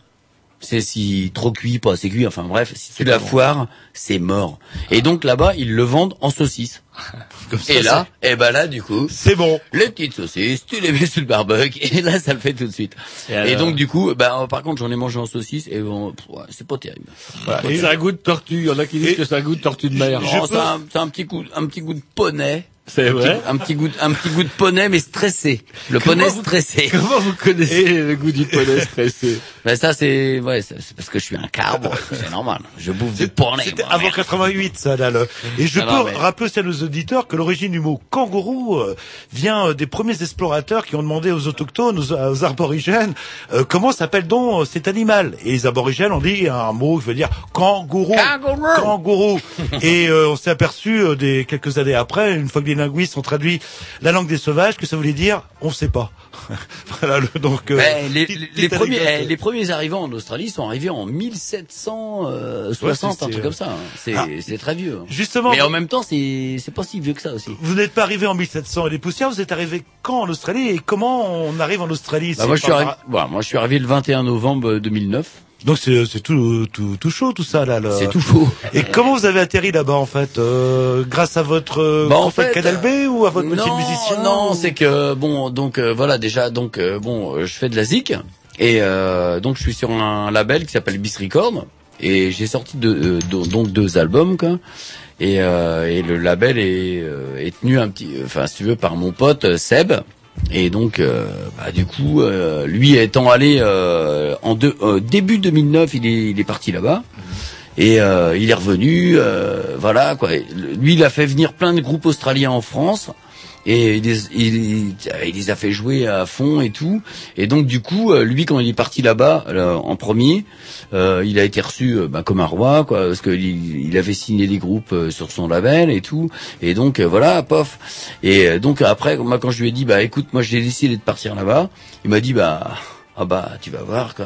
c'est si trop cuit, pas assez cuit. Enfin bref, si tu la foires, c'est mort. Et donc là-bas, ils le vendent en saucisse. comme ça, Et là, et ben là du coup, c'est bon. les petites saucisses, tu les mets sur le barbecue et là ça le fait tout de suite. Et donc du coup, bah par contre j'en ai mangé en saucisse et bon, c'est pas terrible. Voilà. Et- C'est un goût de tortue. Il y en a qui disent Et- que c'est un goût de tortue de mer. Oh, peux- c'est un, c'est un petit goût, un petit goût de poney. C'est vrai. Un petit goût, un petit goût de poney mais stressé. Le poney vous- stressé. Comment vous connaissez le goût du poney stressé Mais ça c'est, ouais, c'est parce que je suis un carbo, c'est normal. Je bouffe du poney. C'était avant merde. 88, ça, là. le- Et je peux mais- rappeler aussi à nos auditeurs que l'origine du mot kangourou euh, vient euh, des premiers explorateurs qui ont demandé aux autochtones, aux, aux aborigènes, euh, comment s'appelle donc euh, cet animal? Et les aborigènes ont dit un mot qui veut dire kangourou. Kangourou. Kangourou. Et euh, on s'est aperçu euh, des quelques années après, une fois que les linguistes ont traduit la langue des sauvages, que ça voulait dire on sait pas. voilà. le- donc euh, Ben, les, petite- les- petite les premiers, eh, les premiers arrivants en Australie sont arrivés en 1760, Ouais, c'est- un truc comme ça. hein. C'est, Ah. c'est très vieux. hein. Justement, Mais en même temps, c'est, c'est pas si vieux que ça aussi. Vous n'êtes pas arrivé en 1700 et des poussières, vous êtes arrivé quand en Australie et comment on arrive en Australie? Bah, moi, je suis arrivé, voilà, moi, je suis arrivé le 21 novembre 2009. Donc c'est c'est tout, tout tout chaud tout ça là. là. C'est tout faux. Et comment vous avez atterri là-bas en fait euh, Grâce à votre euh, Bah, en fait, Canal B ou à votre de non, musicien non, ou- c'est que bon, donc euh, voilà déjà, donc euh, bon, euh, je fais de la zik et euh, donc je suis sur un label qui s'appelle Bis Record et j'ai sorti euh, do- donc deux albums quoi. Et, euh, et le label est, euh, est tenu un petit, enfin si tu veux, par mon pote euh, Seb. Et donc, euh, bah, du coup, euh, lui étant allé euh, en euh, début 2009, il est, il est parti là-bas. Et euh, il est revenu, voilà quoi. Lui, il a fait venir plein de groupes australiens en France. Et il les, il- il les a fait jouer à fond et tout. Et donc du coup, euh, lui quand il est parti là-bas euh, en premier, euh, il a été reçu euh, bah, comme un roi, quoi, parce qu'il il avait signé des groupes sur son label et tout. Et donc voilà, pof. Et donc après, moi quand je lui ai dit, bah écoute, moi j'ai décidé de partir là-bas, il m'a dit, bah ah bah tu vas voir quoi.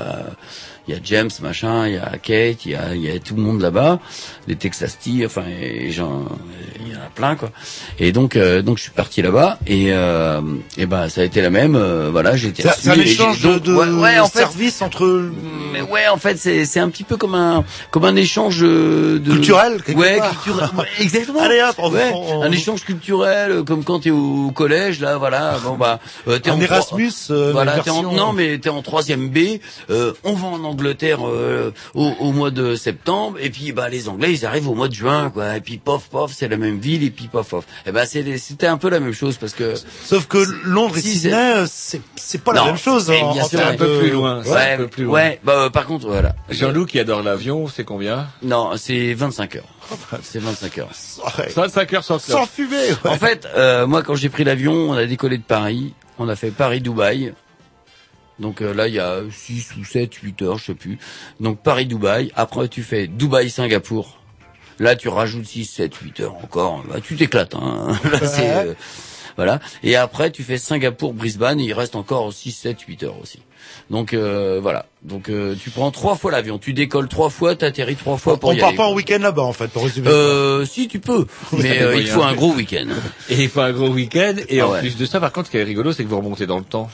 Il y a James machin, il y a Kate, il y a, il y a tout le monde là-bas, les Texas Tea, enfin il y en a plein quoi. Et donc euh, donc je suis parti là-bas et euh, et ben ça a été la même. euh, voilà, j'ai été C'est un échange donc, de, de ouais, ouais, en fait, services entre mais ouais, en fait, c'est c'est un petit peu comme un comme un échange euh, de Culturel, quelque Ouais, part. culturel. ouais, exactement. Allez, hop, on- Ouais, on- un échange culturel, euh, comme quand t'es au collège, là, voilà. Bon bah, euh, t'es un en Erasmus. euh, voilà, t'es en, non mais t'es en troisième B. euh, on va en Angleterre euh, au, au mois de septembre et puis bah les Anglais ils arrivent au mois de juin quoi. Et puis pof pof c'est la même ville et puis pof pof. Et ben c'est c'était un peu la même chose parce que Sauf que Londres et Si, Sydney, euh, c'est c'est pas la même chose. mais en- bien en sûr, un peu de- plus loin. Ouais. Un peu plus loin. ouais bah euh, par contre voilà. Jean-Loup qui adore l'avion, c'est combien? Non c'est 25 heures. C'est 25 heures. Ouais. 25 heures sans Sans fumer. ouais. En fait, euh, moi, quand j'ai pris l'avion, on a décollé de Paris. On a fait Paris-Dubaï. Donc euh, là, il y a 6 ou 7, 8 heures, je sais plus. Donc Paris-Dubaï. Après, tu fais Dubaï-Singapour. Là, tu rajoutes 6, 7, 8 heures encore. Bah, tu t'éclates. Hein. Là, c'est, euh, voilà. Et après, tu fais Singapour-Brisbane. Et il reste encore 6, 7, 8 heures aussi. Donc euh, voilà. Donc euh, tu prends trois fois l'avion. Tu décolles trois fois, t'atterris trois fois pour on y part aller. pas en week-end là-bas en fait, pour résumer. Euh, si tu peux, mais euh, il faut un gros week-end. Et il faut un gros week-end. Et Ah en ouais. plus de ça, par contre, ce qui est rigolo, c'est que vous remontez dans le temps.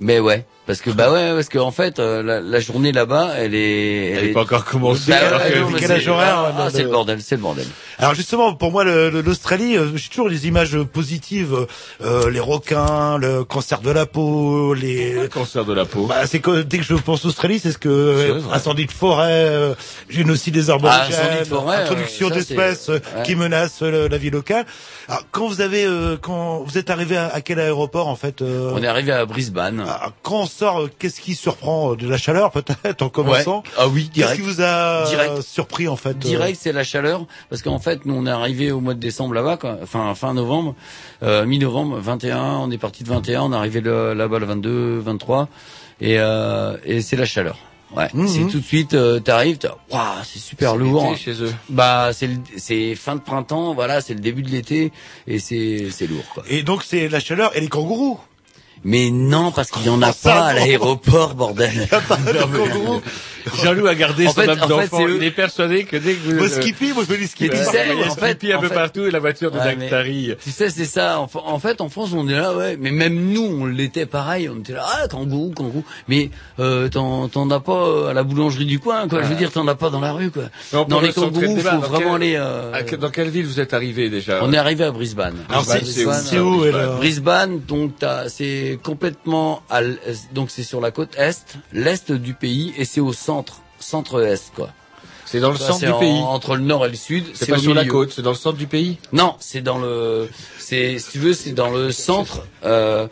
Mais ouais, parce que bah ouais, parce que en fait, euh, la, la journée là-bas, elle est, Elle n'est pas encore commencé. Bah alors ouais, que- non, mais décalage c'est- horaire, ah, le- c'est le bordel, c'est le bordel. Alors justement, pour moi, le- le- l'Australie, euh, j'ai toujours des images positives. euh, les requins, le cancer de la peau, les... Le cancer de la peau? Bah, c'est que dès que je pense Australie, c'est ce que C'est euh, vrai. incendie de forêt, euh, génocide des Ah, arborigènes, incendie de forêt, introduction euh, d'espèces euh, ouais. qui menacent euh, la vie locale. Alors, quand vous avez, euh, quand vous êtes arrivé à, à quel aéroport en fait euh, On est arrivé à Brisbane. ah, Quand sort, euh, qu'est-ce qui surprend euh, De la chaleur peut-être en Ouais. commençant. Ah oui, Qu'est-ce direct. qui vous a Direct. surpris en fait euh, Direct, c'est la chaleur, parce qu'en fait, nous on est arrivé au mois de décembre là-bas, quoi. enfin fin novembre, euh, mi-novembre, 21. On est parti de 21, on est arrivé là-bas le 22, 23, et, euh, et c'est la chaleur. Ouais, Mhm. c'est tout de suite, euh, t'arrives, t'as- waouh, c'est super C'est lourd. l'été chez eux. Bah, c'est le- c'est fin de printemps, voilà, c'est le début de l'été et c'est c'est lourd quoi. Et donc c'est la chaleur et les kangourous. Mais non, parce qu'il y en a Oh, pas à non. l'aéroport, bordel. Jean-Loup a gardé En son fait- âme d'enfant. c'est eux. Il est persuadé que dès que vous... Moi Skippy, moi je veux les Skippy. Mais tu Euh, sais, il y a en fait- Skippy un peu fait- partout et la voiture de Ouais, Dactari. Tu sais, c'est ça. En, en fait, en France, on est là, ouais. Mais même nous, on l'était pareil. On était là, ah, kangourou, kangourou. Mais euh, t'en t'en as pas euh, à la boulangerie du coin, quoi. Je veux dire, t'en as pas dans la rue, quoi. Mais on peut Dans les le kangourous, faut Dans vraiment quel- aller. euh, Dans quelle ville vous êtes arrivé déjà? On est arrivé à Brisbane. Alors, c'est- Brisbane, c'est où, euh, Brisbane, donc t'as- c'est complètement à donc c'est sur la côte est, l'est du pays et c'est au centre, centre-est quoi. C'est dans le centre du en- pays. entre le nord et le sud. C'est pas sur la côte, c'est dans le centre du pays. Non, c'est dans le, c'est si tu veux, c'est dans le centre. Euh,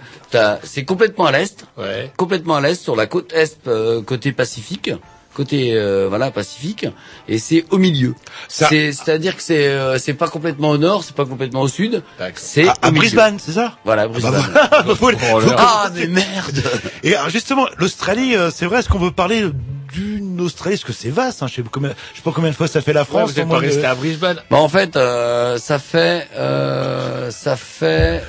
c'est complètement à l'est, Ouais. complètement à l'est sur la côte est, euh, côté Pacifique, côté euh, voilà Pacifique, et c'est au milieu. Ça- C'est, c'est-à-dire que c'est, euh, c'est pas complètement au nord, c'est pas complètement au sud, c'est À. Brisbane, c'est ça? Voilà, Brisbane. Bah, faut- Oh là faut- là. Ah mais merde Et alors justement, l'Australie, euh, c'est vrai, est-ce qu'on veut parler d'une Australie? Parce que c'est vaste, hein, je sais pas combien, je sais pas combien de fois ça fait la Ouais, France. vous êtes pas de- resté à Brisbane. Bah en fait, euh, ça fait, euh, ça fait,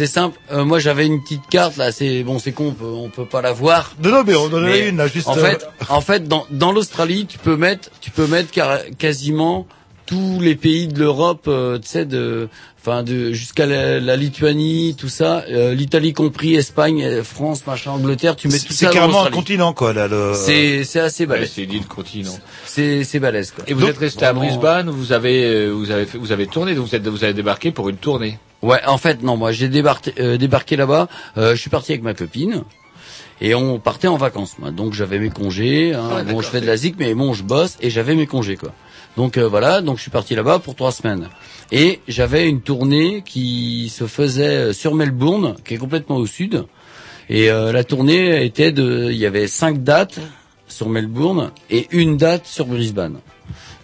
c'est simple. Euh, moi j'avais une petite carte là, c'est bon, c'est con, on peut, on peut pas la voir. Non, non, mais on en a une là, juste. En euh, fait, en fait, dans, dans l'Australie, tu peux mettre, tu peux mettre car- quasiment tous les pays de l'Europe, euh, tu sais, de, enfin, de jusqu'à la, la Lituanie, tout ça, euh, l'Italie compris, Espagne, euh, France, machin, Angleterre, tu mets c'est tout c'est ça dans carrément un continent, quoi, là. Le... C'est, c'est assez Ouais, balèze. c'est l'île continent. C'est, c'est balèze quoi. Et vous Donc, êtes resté à Brisbane, vous avez, euh, vous avez fait, vous avez tourné, donc vous êtes, vous avez débarqué pour une tournée. Ouais, en fait, non, moi j'ai débarqué, euh, débarqué là-bas. euh, je suis parti avec ma copine et on partait en vacances. Moi. Donc j'avais mes congés. Hein, bon, je fais de la zik, mais bon, je bosse et j'avais mes congés quoi. Donc euh, voilà, donc je suis parti là-bas pour trois semaines. Et j'avais une tournée qui se faisait sur Melbourne, qui est complètement au sud. Et euh, la tournée était de, il y avait cinq dates sur Melbourne et une date sur Brisbane.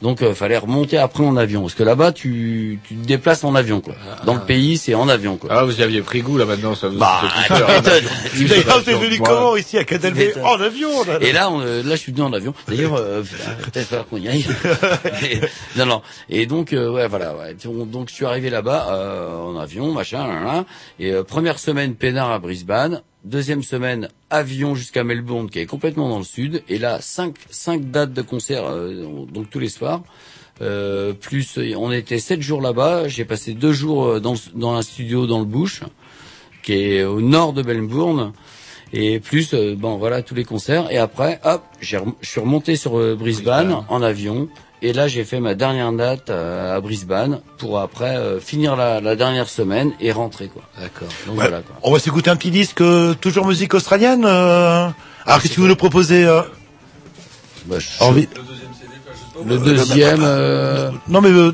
Donc euh, fallait remonter après en avion parce que là-bas tu tu te déplaces en avion quoi. Dans le pays c'est en avion quoi. Ah, vous y aviez pris goût, là, maintenant, ça vous Bah, D'ailleurs, t'es venu comment ici à m'étonnes. En avion, là. Et là, on, euh, là, je suis venu en avion. D'ailleurs, euh, peut-être qu'on y aille. Et- non, non. Et donc, euh, ouais, voilà. Ouais. Donc, donc, je suis arrivé là-bas euh, en avion, machin, là, là. Et euh, première semaine peinard à Brisbane. Deuxième semaine avion jusqu'à Melbourne, qui est complètement dans le sud. Et là, cinq, cinq dates de concert, euh, donc tous les soirs. Euh, plus, on était sept jours là-bas. J'ai passé deux jours euh, dans, dans un studio dans le Bush, qui est au nord de Melbourne et plus euh, bon voilà tous les concerts et après hop je suis remonté sur Brisbane, Brisbane. en avion et là j'ai fait ma dernière date euh, à Brisbane pour après euh, finir la, la dernière semaine et rentrer quoi D'accord. donc Ouais. voilà quoi On va s'écouter un petit disque, euh, toujours musique australienne. euh. Alors, qu'est-ce que vous nous proposez euh, Bah, je- envie... le deuxième euh, Non, mais euh,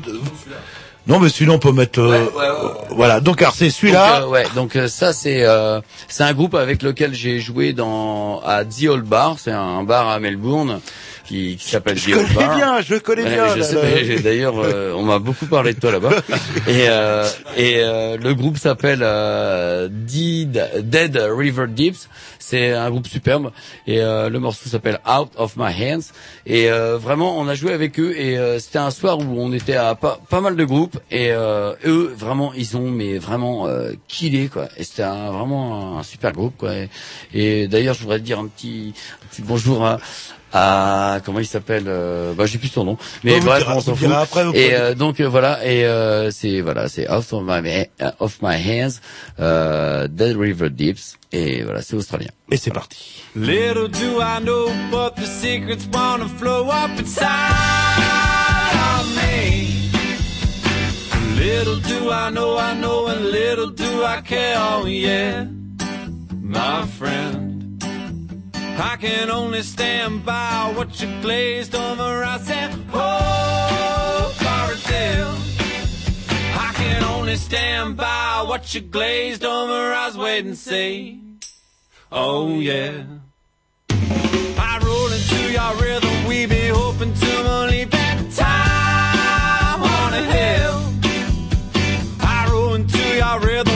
non, mais sinon on peut mettre. euh, Ouais, ouais, ouais. Voilà. Donc, alors c'est celui-là. Donc, ouais, donc euh, ça c'est euh, c'est un groupe avec lequel j'ai joué dans à The Old Bar, c'est un bar à Melbourne qui, qui s'appelle je The Old connais bien, je connais bien. je d'ailleurs, euh, on m'a beaucoup parlé de toi là-bas. et euh, et euh, le groupe s'appelle euh, Dead, River Deeps. C'est un groupe superbe. Et euh, le morceau s'appelle Out of My Hands. Et euh, vraiment, on a joué avec eux. Et euh, c'était un soir où on était à pas, pas mal de groupes. Et euh, eux, vraiment, ils ont mais vraiment euh, killé quoi. Et c'était un- vraiment un super groupe quoi. Et, et d'ailleurs, je voudrais te dire un petit, un petit bonjour à à comment il s'appelle euh, bah j'ai plus son nom mais On vous bref on s'en fout après, et euh, donc euh, voilà et euh, c'est voilà c'est off of my off my hands euh, Dead River Deeps et voilà c'est australien Et c'est parti. Little do I know, but the secrets wanna flow up inside of me. Little do I know, I know, and little do I care, oh yeah, my friend. I can only stand by what you glazed over. I said, oh, Florida. I can only stand by what you glazed over. I was waiting to see. Oh yeah. I roll into your rhythm, we be hoping to leave that time on a hill. I roll into your rhythm,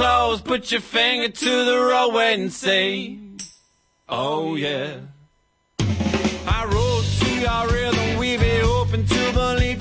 close, put your finger to the roadway and say, Oh yeah. I rode to your rhythm, we be open to believe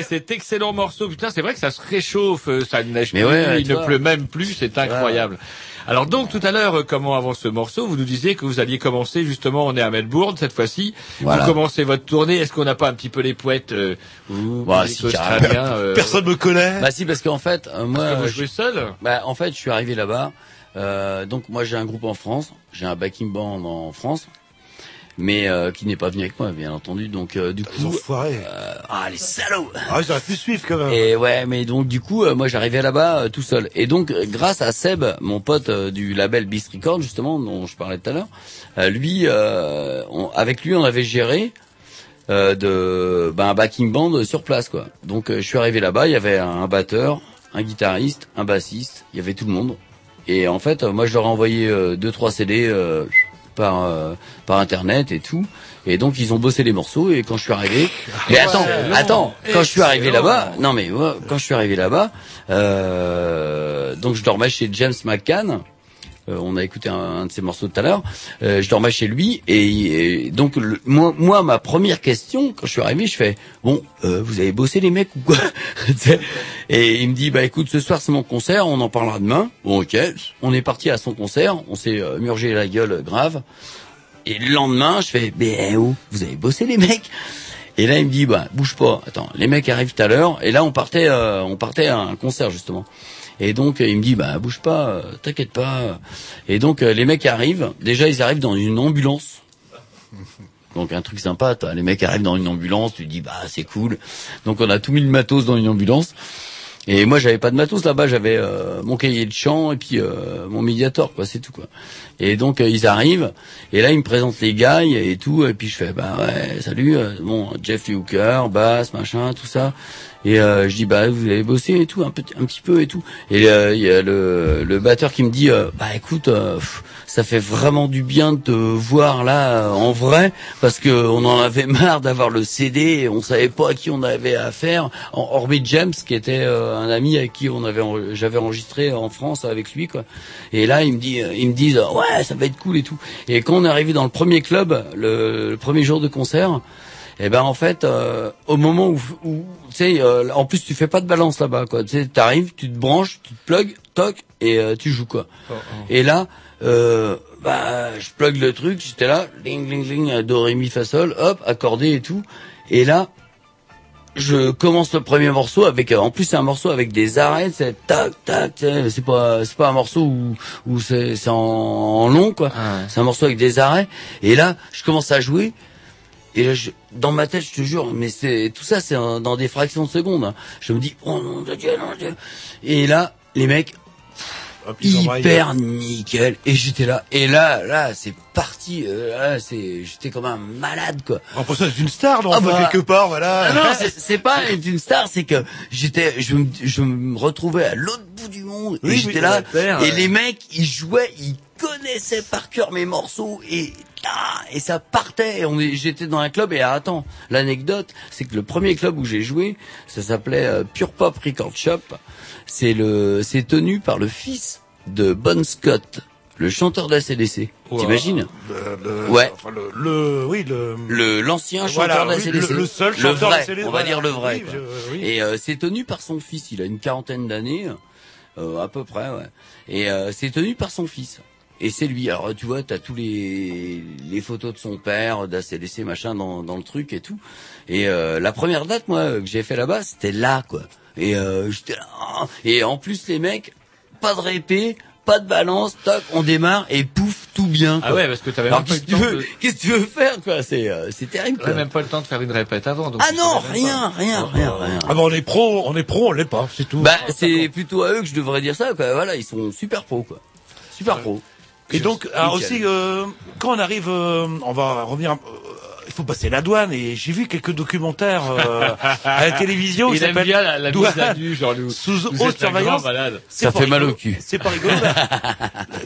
après cet excellent morceau, putain, c'est vrai que ça se réchauffe, euh, ça ne neige Mais plus, ouais, ouais, il ne pleut même plus, c'est incroyable. Alors donc tout à l'heure, euh, comment avant ce morceau, vous nous disiez que vous alliez commencer justement, on est à Melbourne cette fois-ci, Voilà. vous commencez votre tournée, est-ce qu'on n'a pas un petit peu les poètes euh, vous, Bah, si, Australiens, euh, Personne me connaît. Bah si, parce qu'en fait, euh, moi, est-ce que vous je- jouez seul bah, en fait, je suis arrivé là-bas. Euh, donc moi, j'ai un groupe en France, j'ai un backing band en France, mais euh, qui n'est pas venu avec moi, bien entendu. Donc euh, du Ils ont coup, foiré. euh, ah les salauds. Ah, auraient pu suivre quand même. Et ouais, mais donc du coup, euh, moi j'arrivais là-bas euh, tout seul. Et donc euh, grâce à Seb, mon pote du label Beast Record justement, dont je parlais tout à l'heure, euh, lui, euh, on- avec lui, on avait géré de ben, un backing band sur place quoi. Donc euh, je suis arrivé là-bas, il y avait un batteur, un guitariste, un bassiste, il y avait tout le monde. Et en fait, moi je leur ai envoyé deux trois CD euh, par euh, par internet et tout. Et donc ils ont bossé les morceaux et quand je suis arrivé, mais attends, attends, quand je suis arrivé là-bas, non mais ouais, quand je suis arrivé là-bas, euh, donc je dormais chez James McCann. Euh, on a écouté un, un de ses morceaux tout à l'heure. Euh, je dormais chez lui et, donc le- moi, moi, ma première question quand je suis arrivé, je fais bon, euh, vous avez bossé les mecs ou quoi Et il me dit bah écoute, ce soir c'est mon concert, on en parlera demain. Bon ok, on est parti à son concert, on s'est murgé la gueule grave. Et le lendemain, je fais eh, oh, vous avez bossé les mecs? Et là, il me dit, bah, bouge pas. Attends, les mecs arrivent tout à l'heure. Et là, on partait, euh, on partait à un concert justement. Et donc, euh, il me dit, bah, bouge pas, euh, t'inquiète pas. Et donc, euh, les mecs arrivent. Déjà, ils arrivent dans une ambulance. Donc, un truc sympa. Toi. Les mecs arrivent dans une ambulance. Tu dis, bah, c'est cool. Donc, on a tout mis le matos dans une ambulance. Et moi, j'avais pas de matos là-bas. J'avais euh, mon cahier de chant et puis euh, mon médiator, quoi. C'est tout, quoi. Et donc, ils arrivent. Et là, ils me présentent les gars et tout. Et puis, je fais, bah ouais, salut. bon, Jeff Hooker, basse, machin, tout ça. Et euh, je dis bah vous avez bossé et tout un petit un petit peu et tout. Et euh, il y a le, le batteur qui me dit euh, bah écoute euh, pff, ça fait vraiment du bien de te voir là en vrai parce que on en avait marre d'avoir le CD et on savait pas à qui on avait affaire. En, hormis James qui était un ami avec qui on avait j'avais enregistré en France avec lui quoi. Et là il me dit ils me disent ouais ça va être cool et tout. Et quand on est arrivé dans le premier club le, le premier jour de concert et ben en fait, euh, au moment où, où tu sais, euh, en plus tu fais pas de balance là-bas, quoi. Tu sais, t'arrives, tu te branches, tu te plugs, toc, et euh, tu joues quoi. Et là, euh, bah, je plug le truc, j'étais là, ling ling ling, do ré mi fa sol, hop, accordé et tout. Et là, je commence le premier morceau avec, euh, en plus c'est un morceau avec des arrêts, c'est tac tac, c'est pas, c'est pas un morceau où, où c'est, c'est en, en long quoi. C'est un morceau avec des arrêts. Et là, je commence à jouer. Et là, je- dans ma tête, je te jure, mais c'est tout ça, c'est dans des fractions de secondes. hein. Je me dis, oh non, de Dieu, non, de Dieu. Et là, les mecs, envahissent. hyper nickel. Et j'étais là. Et là, là, c'est parti. euh, là, c'est, j'étais comme un malade, quoi. En plus, c'est une star, donc, Ah bah, quelque part, voilà. ah non, c'est- pas être une star, c'est que j'étais, je, me- je me retrouvais à l'autre bout du monde et Oui, j'étais oui, là. et ouais. les mecs, ils jouaient, ils connaissaient par cœur mes morceaux et et ça partait. On est, j'étais dans un club et ah, attends, l'anecdote, c'est que le premier club où j'ai joué, ça s'appelait euh, Pure Pop Record Shop. C'est le, c'est tenu par le fils de Bon Scott, le chanteur d'ACDC. T'imagines Le- le- Ouais. enfin, le, le- oui, le, le l'ancien Voilà, chanteur oui, d'ACDC. le- le seul chanteur vrai, d'ACDC, on va dire le vrai. Oui, quoi. je- oui. Et euh, c'est tenu par son fils. Il a une quarantaine d'années, euh, à peu près, ouais. Et euh, c'est tenu par son fils. Et c'est lui. Alors tu vois, t'as tous les les photos de son père, d'ACDC machin dans dans le truc et tout. Et euh, la première date, moi, que j'ai fait là-bas, c'était là, quoi. Et euh, j'étais là. ah. Et en plus, les mecs, pas de répé. Pas de balance, toc, on démarre et pouf, tout bien. Ah ouais, parce que t'avais Alors, même pas qu'est-ce eu que le tu temps veux, de- qu'est-ce que tu veux faire, quoi? C'est, euh, c'est terrible. T'avais même pas le temps de faire une répète avant. Donc Ah non, même rien, pas. rien, rien, rien. Ah bah on est pro, on est pro, on l'est pas, c'est tout. Bah, c'est plutôt à eux que je devrais dire ça, quoi. Voilà, ils sont super pros, quoi. Super pros. Et donc, alors Nickel. aussi, euh, quand on arrive, euh, on va revenir. euh, il faut passer la douane et j'ai vu quelques documentaires euh, à la télévision. Il aime bien la, la mise Douane à nu, Jean-Loup. sous haute un surveillance. Ça fait mal au cul. C'est pas rigolo.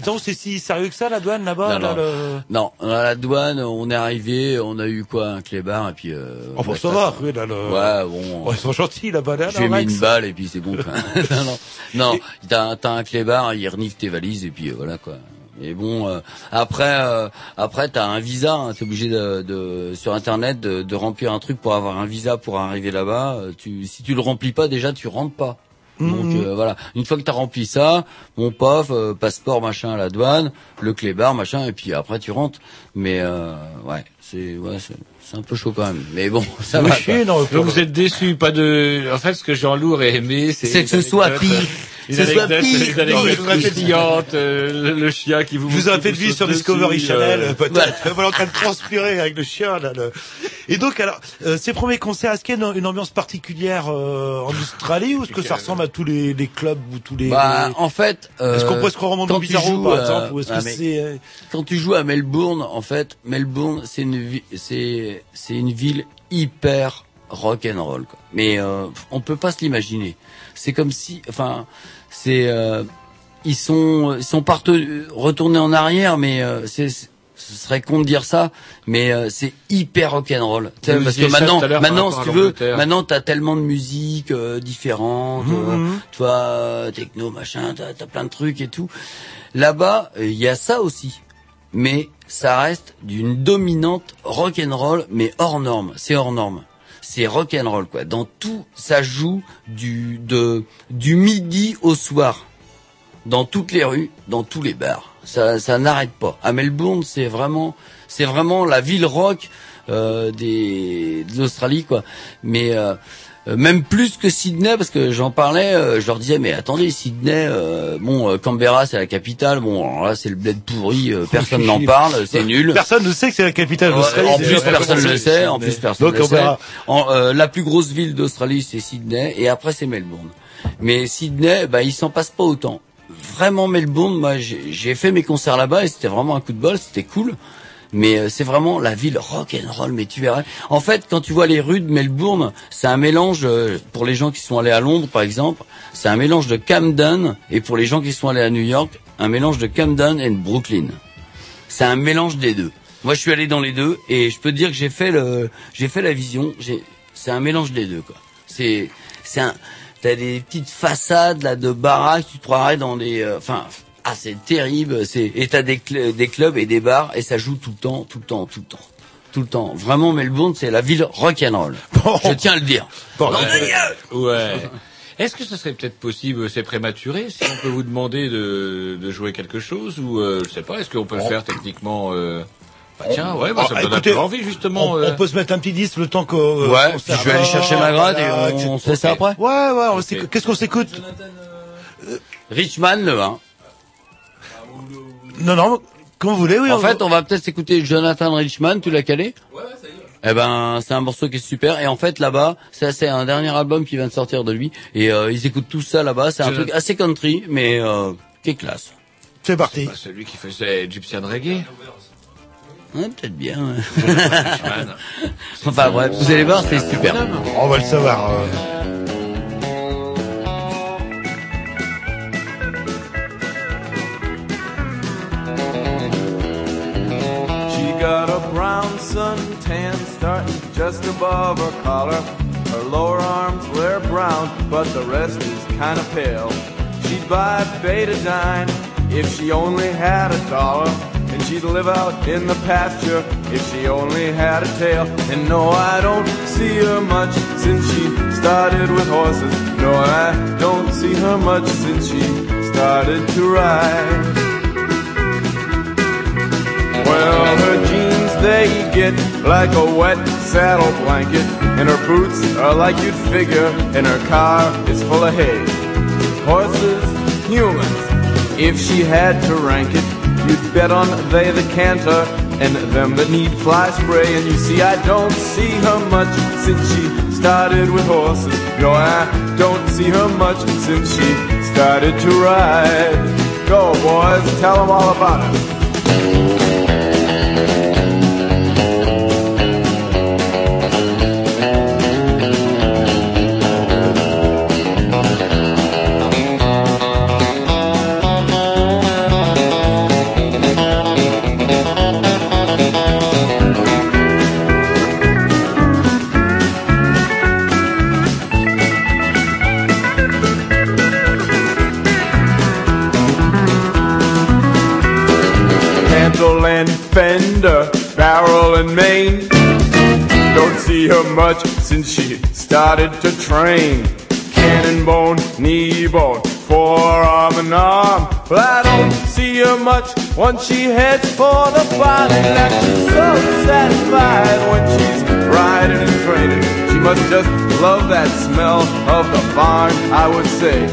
Donc c'est si sérieux que ça la douane là-bas. Non, là, non. le- Non, à la douane, on est arrivé, on a eu quoi, un clébard, et puis. Euh, Oh, bon, ouais, ça va. oui, là, le- Ouais, bon. Oh, ils sont gentils là-bas. Là, Je lui ai là, mis une balle et puis c'est bon. Non, non, non. T'as, t'as un clébard, il renifle tes valises et puis euh, voilà quoi. Et bon, euh, après, euh, après t'as un visa. Hein, t'es obligé de, de sur internet de, de remplir un truc pour avoir un visa pour arriver là-bas. Euh, Tu, si tu le remplis pas déjà, tu rentres pas. Donc Mhm. euh, voilà, une fois que t'as rempli ça, mon pof, euh, passeport machin à la douane, le clébard machin, et puis après tu rentres. Mais euh, ouais, c'est ouais, c'est, c'est un peu chaud quand même. Mais bon, ça Oui, va. chier, non, Donc vous êtes déçus, pas de. En fait, ce que Jean-Loup aurait aimé, c'est. C'est que ce soit pire. euh, Une Ce soit anecdote, pire. une Non, mais anecdote je vous rappelle- croustillante, euh, le, chien qui vous. Je vous qui fait de vie sur dessus, Discovery Channel, euh, peut-être. Voilà, en train de transpirer avec le chien, là. le- Et donc, alors, euh, ces premiers concerts, est-ce qu'il y a une, une ambiance particulière euh, en Australie ou est-ce que ça ressemble à tous les, les clubs ou tous les... Bah, en fait, euh, Est-ce qu'on pourrait se croire au Mondo quand tu Bizarro, joues, par euh, exemple, ou est-ce ah, que mais c'est... euh, quand tu joues à Melbourne, en fait, Melbourne, c'est une c'est c'est une ville hyper rock and roll. Quoi. Mais euh, on peut pas se l'imaginer. C'est comme si, enfin, c'est euh, ils sont ils sont partenus, retournés en arrière, mais euh, c'est ce serait con de dire ça, mais euh, c'est hyper rock'n'roll. Tu sais, Vous Parce que maintenant, maintenant, si tu veux, maintenant t'as tellement de musique euh, différente, euh, Mhm. tu vois, techno, machin, t'as as plein de trucs et tout. Là-bas, il y a ça aussi, mais ça reste d'une dominante rock'n'roll, mais hors norme. C'est hors norme. C'est rock'n'roll quoi. Dans tout, ça joue du de du midi au soir, dans toutes les rues, dans tous les bars. Ça, ça n'arrête pas. À Melbourne, c'est vraiment, c'est vraiment la ville rock euh, des de l'Australie quoi. Mais euh, même plus que Sydney parce que j'en parlais, euh, je leur disais mais attendez Sydney, euh, bon euh, Canberra c'est la capitale, bon alors là c'est le bled pourri, euh, personne n'en parle, c'est nul. Personne ne sait que c'est la capitale d'Australie. en plus, personne ne le sait. En plus, personne ne le sait. En, euh, la plus grosse ville d'Australie, c'est Sydney, et après, c'est Melbourne. Mais Sydney, bah, il s'en passe pas autant. Vraiment, Melbourne, moi, j'ai j'ai fait mes concerts là-bas, et c'était vraiment un coup de bol, c'était cool. Mais euh, c'est vraiment la ville rock and roll. Mais tu verras. En fait, quand tu vois les rues de Melbourne, c'est un mélange euh, pour les gens qui sont allés à Londres, par exemple, c'est un mélange de Camden et pour les gens qui sont allés à New York, un mélange de Camden et de Brooklyn. C'est un mélange des deux. Moi, je suis allé dans les deux et je peux te dire que j'ai fait le, j'ai fait la vision. C'est un mélange des deux, quoi. C'est, c'est un, t'as des petites façades là de baraques, tu te croirais dans des, euh, enfin, ah, c'est terrible. C'est, et t'as des, cl- des clubs et des bars et ça joue tout le temps, tout le temps, tout le temps. Tout le temps. Vraiment, Melbourne, c'est la ville rock'n'roll. Je tiens à le dire. Bon, euh, ouais. Est-ce que ce serait peut-être possible, c'est prématuré, si on peut vous demander de, de jouer quelque chose ou euh, je sais pas, est-ce qu'on peut le faire techniquement euh... bah, Tiens, ouais, bah, ça me Oh, donne écoutez, un peu envie justement. On, euh. on peut se mettre un petit disque le temps qu'on. Ouais, qu'on puis je vais aller chercher ma grade et on- se fait ça après Ouais, ouais. on s'écoute- Qu'est-ce qu'on s'écoute? Richman, le 1. Non, non. Comme vous voulez, oui. En fait, on va peut-être écouter Jonathan Richman, tu l'as calé Ouais, ça y est. Eh ben, c'est un morceau qui est super. Et en fait, là-bas, ça c'est un dernier album qui vient de sortir de lui. Et euh, ils écoutent tout ça là-bas. C'est un truc assez country, mais euh, qui est classe. C'est parti. Bah, celui qui faisait Gypsy and Reggae. Ouais, peut-être bien. ouais. enfin bref, vous allez voir, c'est super. On va le savoir. euh. Brown suntan starting just above her collar. Her lower arms were brown, but the rest is kinda pale. She'd buy betadine if she only had a dollar. And she'd live out in the pasture if she only had a tail. And no, I don't see her much since she started with horses. No, I don't see her much since she started to ride. Well, her jeans, they get like a wet saddle blanket. And her boots are like you'd figure. And her car is full of hay. Horses, humans. If she had to rank it, you'd bet on they that canter and them that need fly spray. And you see, I don't see her much since she started with horses. No, I don't see her much since she started to ride. Go, boys, tell them all about it. And. Don't see her much since she started to train. Cannon bone, knee bone, forearm and arm. But I don't see her much once she heads for the. And she's so satisfied when she's riding and training. She must just love that smell of the barn, I would say.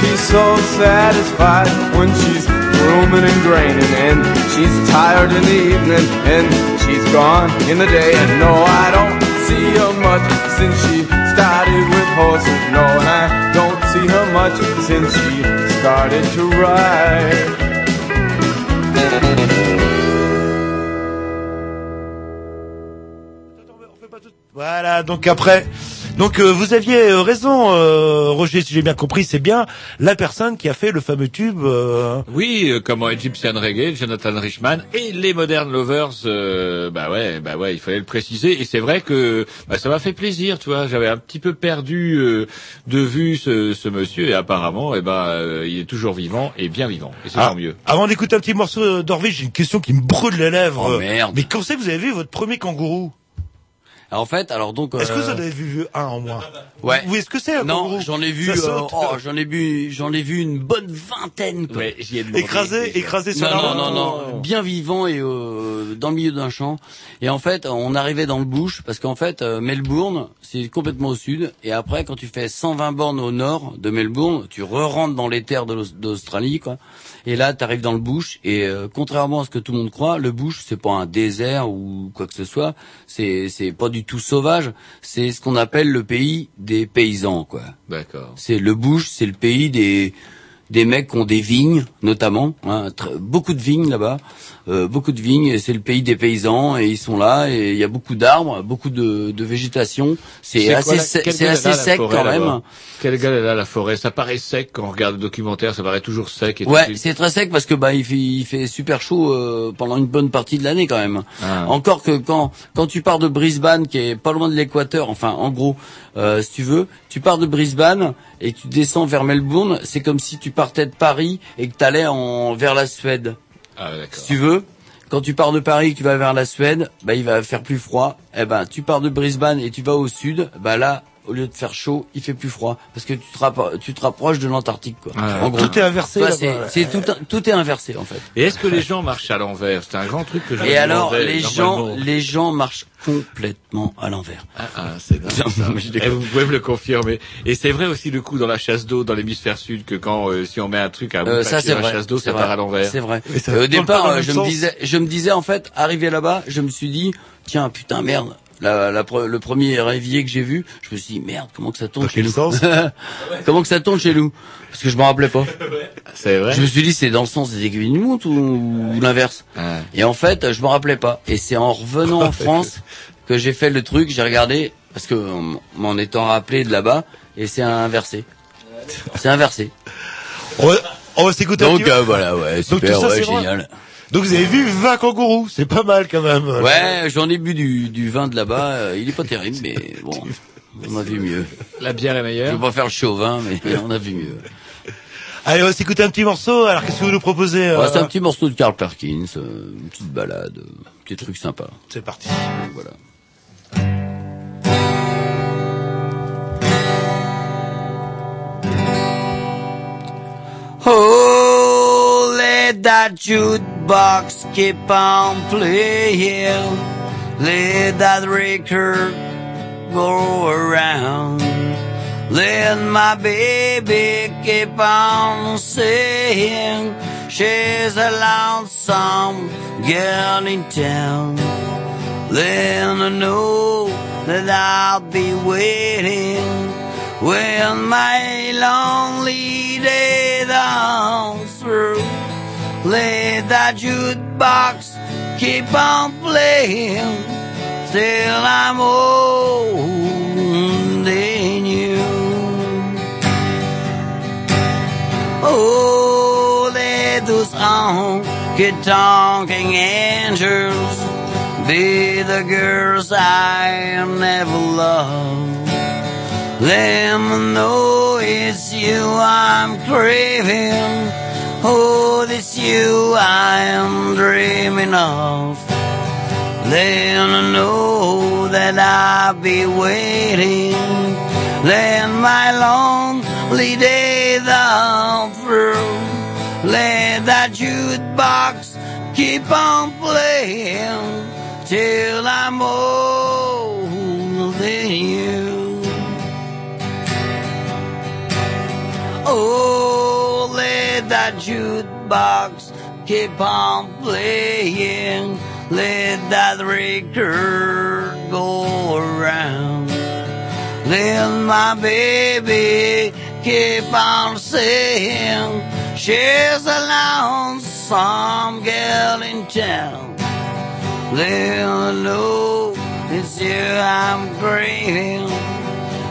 She's so satisfied when she's grooming and graining and she's tired in the evening and she's gone in the day. And no I don't see her much since she started with horses. No I don't see her much since she started to ride. Voilà, donc après, donc euh, vous aviez euh, raison, euh, Roger, si j'ai bien compris, c'est bien la personne qui a fait le fameux tube. euh, Oui, euh, comme Egyptian Reggae, Jonathan Richman et les Modern Lovers. euh, bah ouais, bah ouais, il fallait le préciser. Et c'est vrai que bah, ça m'a fait plaisir, tu vois. J'avais un petit peu perdu euh, de vue ce, ce monsieur et apparemment, eh ben, euh, il est toujours vivant et bien vivant. Et c'est Ah, tant mieux. Avant d'écouter un petit morceau d'Orville, j'ai une question qui me brûle les lèvres. Oh, merde. Mais quand c'est que vous avez vu votre premier kangourou? En fait, alors donc. Est-ce que vous euh, en avez vu un en moins? Ouais. Vous est-ce que c'est un Non, j'en ai vu, euh, oh, j'en ai vu, j'en ai vu une bonne vingtaine. Quoi. Mais j'y ai demandé Écrasé, déjà. écrasé sur Non, la non, non, non, bien vivant et euh, dans le milieu d'un champ. Et en fait, on arrivait dans le bush parce qu'en fait, euh, Melbourne, c'est complètement au sud. Et après, quand tu fais 120 bornes au nord de Melbourne, tu re-rentres dans les terres d'Australie, quoi. Et là, tu arrives dans le bush. Et euh, contrairement à ce que tout le monde croit, le bush, c'est pas un désert ou quoi que ce soit. C'est c'est pas du tout sauvage. C'est ce qu'on appelle le pays des paysans, quoi. D'accord. C'est le bush, c'est le pays des des mecs qui ont des vignes, notamment, hein, beaucoup de vignes là-bas. Euh, beaucoup de vignes. et C'est le pays des paysans et ils sont là et il y a beaucoup d'arbres, beaucoup de, de végétation. C'est assez, c'est assez sec forêt, quand même. Quelle gueule elle a la forêt? Ça paraît sec quand on regarde le documentaire, ça paraît toujours sec. Et Ouais, c'est très sec parce que bah il fait, il fait super chaud euh, pendant une bonne partie de l'année quand même. Ah. Encore que quand quand tu pars de Brisbane qui est pas loin de l'équateur, enfin en gros, euh, si tu veux, tu pars de Brisbane et tu descends vers Melbourne, c'est comme si tu partais de Paris et que tu allais en vers la Suède. Ah. Si tu veux, quand tu pars de Paris et que tu vas vers la Suède, bah il va faire plus froid. Eh ben tu pars de Brisbane et tu vas au sud, bah là au lieu de faire chaud, il fait plus froid parce que tu te, rappro- tu te rapproches de l'Antarctique quoi. Ah, en gros. Tout est inversé c'est tout tout est inversé en fait. Et est-ce que les gens marchent à l'envers? C'est un grand truc que je me Et alors les gens les gens marchent complètement à l'envers. Ah, ah, c'est Et déconne. vous pouvez me le confirmer. Et c'est vrai aussi le coup dans la chasse d'eau dans l'hémisphère sud que quand euh, si on met un truc à bout de Euh, ça c'est vrai. chasse d'eau, ça vrai. part à l'envers. C'est vrai. Ça Euh, au départ, euh, je me sens. disais, je me disais en fait, arrivé là-bas, je me suis dit, tiens, putain, merde. La, la pre- le premier évier que j'ai vu, je me suis dit merde, comment que ça tourne Dans chez nous sens? Comment que ça tourne chez nous? Parce que je me rappelais pas. C'est vrai. Je me suis dit c'est dans le sens des aiguilles d'une montre ou, ou l'inverse. Ah. Et en fait, je me rappelais pas. Et c'est en revenant en France que j'ai fait le truc, j'ai regardé parce que m'en étant rappelé de là-bas et c'est inversé. C'est inversé. On va, s'écouter un Donc euh, voilà, ouais, Donc, super, tout ça, ouais, vrai génial. Donc vous avez vu 20 kangourous, c'est pas mal quand même. Ouais, j'en ai bu du, du vin de là-bas. euh, il est pas terrible, mais bon, on a vu mieux. La bière est Je meilleure. veux pas faire le chauvin, mais on a vu mieux. Allez, on va s'écouter un petit morceau. Alors qu'est-ce que vous nous proposez euh, Ouais, c'est un petit morceau de Carl Perkins, euh, une petite balade, euh, un petit truc sympa. C'est parti. Voilà. Oh, let that jukebox keep on playing. Let that record go around. Let my baby keep on saying she's a lonesome girl in town. Then I know that I'll be waiting when my lonely days are through. Let that jukebox keep on playing till I'm holding you. Oh, let those honky-tonking angels be the girls I never loved. Let me know it's you I'm craving. Oh, it's you I am dreaming of. Let me know that I'll be waiting. Let my lonely days are through. Let that jukebox keep on playing till I'm holding you. Oh, that jukebox keep on playing. Let that record go around. Let my baby keep on saying she's a lonesome girl in town. Her know it's you I'm craving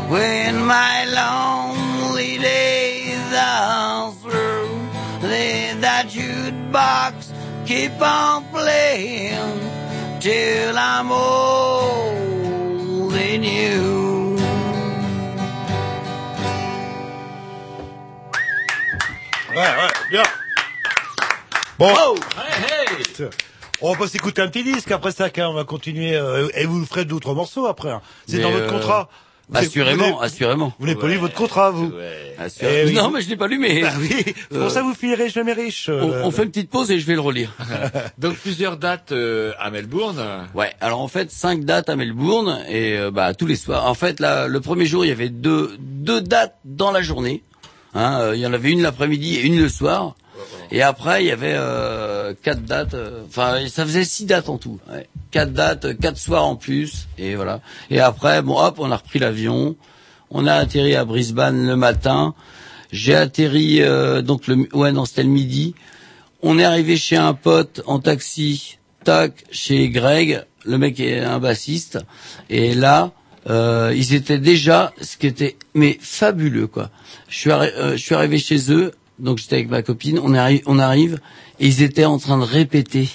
when my lonely days are keep on playing till I'm holding you. Ouais, ouais, bien. Bon. On va pas s'écouter un petit disque après ça, car on va continuer, euh, et vous ferez d'autres morceaux après. hein. C'est Mais, dans votre euh, contrat. Assurément, vous assurément. Vous n'avez pas lu votre contrat, vous. Assurément. Eh oui. Non, mais je l'ai pas lu, mais. Bah oui, c'est pour Euh, ça vous finirez jamais riche. euh, On, on fait une petite pause et je vais le relire. Donc plusieurs dates euh, à Melbourne. Ouais, alors en fait cinq dates à Melbourne et euh, bah tous les soirs. En fait là, le premier jour il y avait deux deux dates dans la journée. Hein, euh, il y en avait une l'après-midi et une le soir. Et après il y avait euh, quatre dates. euh, Enfin ça faisait six dates en tout. Ouais. Quatre dates, euh, quatre soirs en plus et voilà. Et après bon hop on a repris l'avion. On a atterri à Brisbane le matin. J'ai atterri euh, donc le ouais non c'était le midi. on est arrivé chez un pote en taxi, tac, chez Greg, le mec est un bassiste, et là, euh, ils étaient déjà, ce qui était mais fabuleux quoi. Je suis, arri- je suis arrivé chez eux, donc j'étais avec ma copine, on arrive, on arrive, et ils étaient en train de répéter.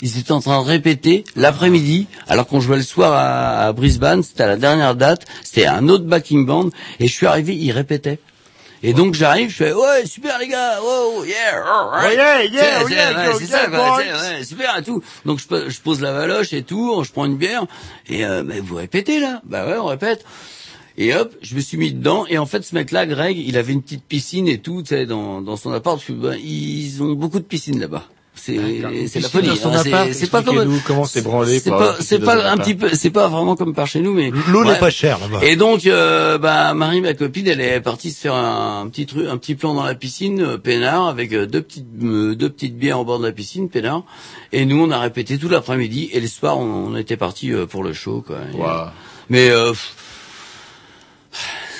Ils étaient en train de répéter l'après-midi, alors qu'on jouait le soir à, à Brisbane, c'était à la dernière date, c'était un autre backing band, et je suis arrivé, ils répétaient. Et donc j'arrive, je fais ouais super les gars, wow yeah, alright. Yeah, yeah, yeah, ouais, yo, c'est yeah, ça quoi, ouais, super et tout. Donc je, je pose la valoche et tout, je prends une bière et euh, mais vous répétez là, bah ouais on répète. Et hop, je me suis mis dedans et en fait ce mec-là, Greg, il avait une petite piscine et tout, tu sais, dans, dans son appart. Parce que, ben, ils ont beaucoup de piscines là-bas. C'est c'est la folie. hein, c'est- pas comme comment c'est branlé c'est pas c'est un petit peu c'est pas vraiment comme par chez nous mais L'eau n'est pas chère là-bas. Et donc, euh, bah, Marie, ma copine, elle est partie se faire un, petit truc, un petit plan dans la piscine, euh, peinard, avec euh, deux petites, euh, deux petites bières au bord de la piscine, peinard. Et nous, on a répété tout l'après-midi. Et le soir, on, on était parti pour le show, quoi. Et, Wow. Mais euh, pff,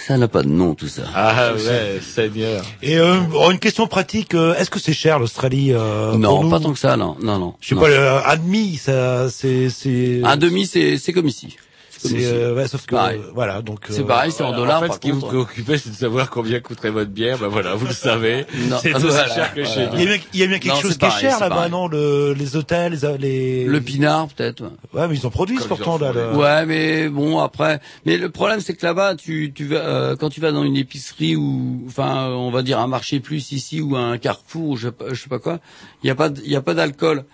ça n'a pas de nom, tout ça. Ah ouais, Seigneur. Et euh, oh, une question pratique, euh, est-ce que c'est cher l'Australie euh, pour non, pas tant que ça, non, non, non. Je sais non. pas, le, un demi, ça, c'est, c'est. Un demi, c'est, c'est comme ici. C'est, euh, ouais, sauf que, Pareil. voilà, donc. C'est euh, pareil, c'est en Voilà, dollars. En fait, par ce qui vous préoccupait, c'est de savoir combien coûterait votre bière. Ben voilà, vous le savez. Non, C'est aussi voilà, cher que chez voilà. Il y a nous. bien, il y a bien quelque Non, chose qui est cher là-bas, non le, Les hôtels, les, les. Le pinard, peut-être. ouais. Ouais, mais ils en produisent Comme pourtant là. le- Ouais, mais bon après, mais le problème c'est que là-bas, tu, tu vas, euh, quand tu vas dans une épicerie ou, enfin, on va dire un marché plus ici ou un Carrefour ou je, sais pas- je sais pas quoi, il y a pas, il y a pas d'alcool.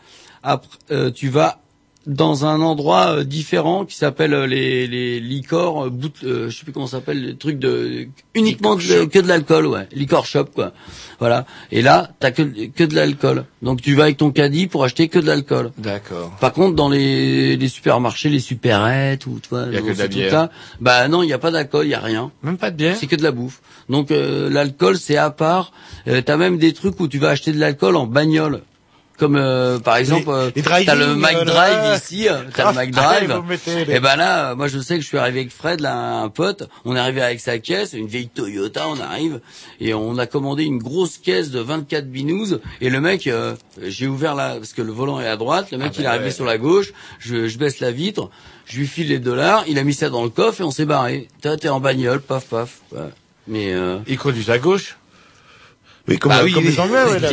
Après, euh, tu vas dans un endroit euh, différent qui s'appelle euh, les les licors, euh, bout, euh, je sais plus comment ça s'appelle, les trucs de uniquement de- que de l'alcool, ouais, liquor shop quoi. Voilà. Et là, t'as que que de l'alcool. Donc tu vas avec ton caddie pour acheter que de l'alcool. D'accord. Par contre, dans les, les supermarchés, les supérettes ou tu vois, Il y a dans que de la ces bière. trucs-là, bah non, il n'y a pas d'alcool, il y a rien. Même pas de bière. C'est que de la bouffe. Donc euh, l'alcool, c'est à part. Euh, T'as même des trucs où tu vas acheter de l'alcool en bagnole. Comme euh, par exemple, euh, les t'as le Mac euh, Drive ici, euh, t'as le Mac Ah, Drive. les- Et ben là, moi je sais que je suis arrivé avec Fred, là, un pote. On est arrivé avec sa caisse, une vieille Toyota. On arrive et on a commandé une grosse caisse de 24 binous. Et le mec, euh, j'ai ouvert là parce que le volant est à droite. Le mec Ah il est ben arrivé ouais. sur la gauche. Je, je baisse la vitre, je lui file les dollars. Il a mis ça dans le coffre et on s'est barré. T'es en bagnole, paf paf. Ouais. Mais euh, Ils conduisent à gauche. Oui, comme, Bah euh, oui, comme oui. les Anglais, ouais, là.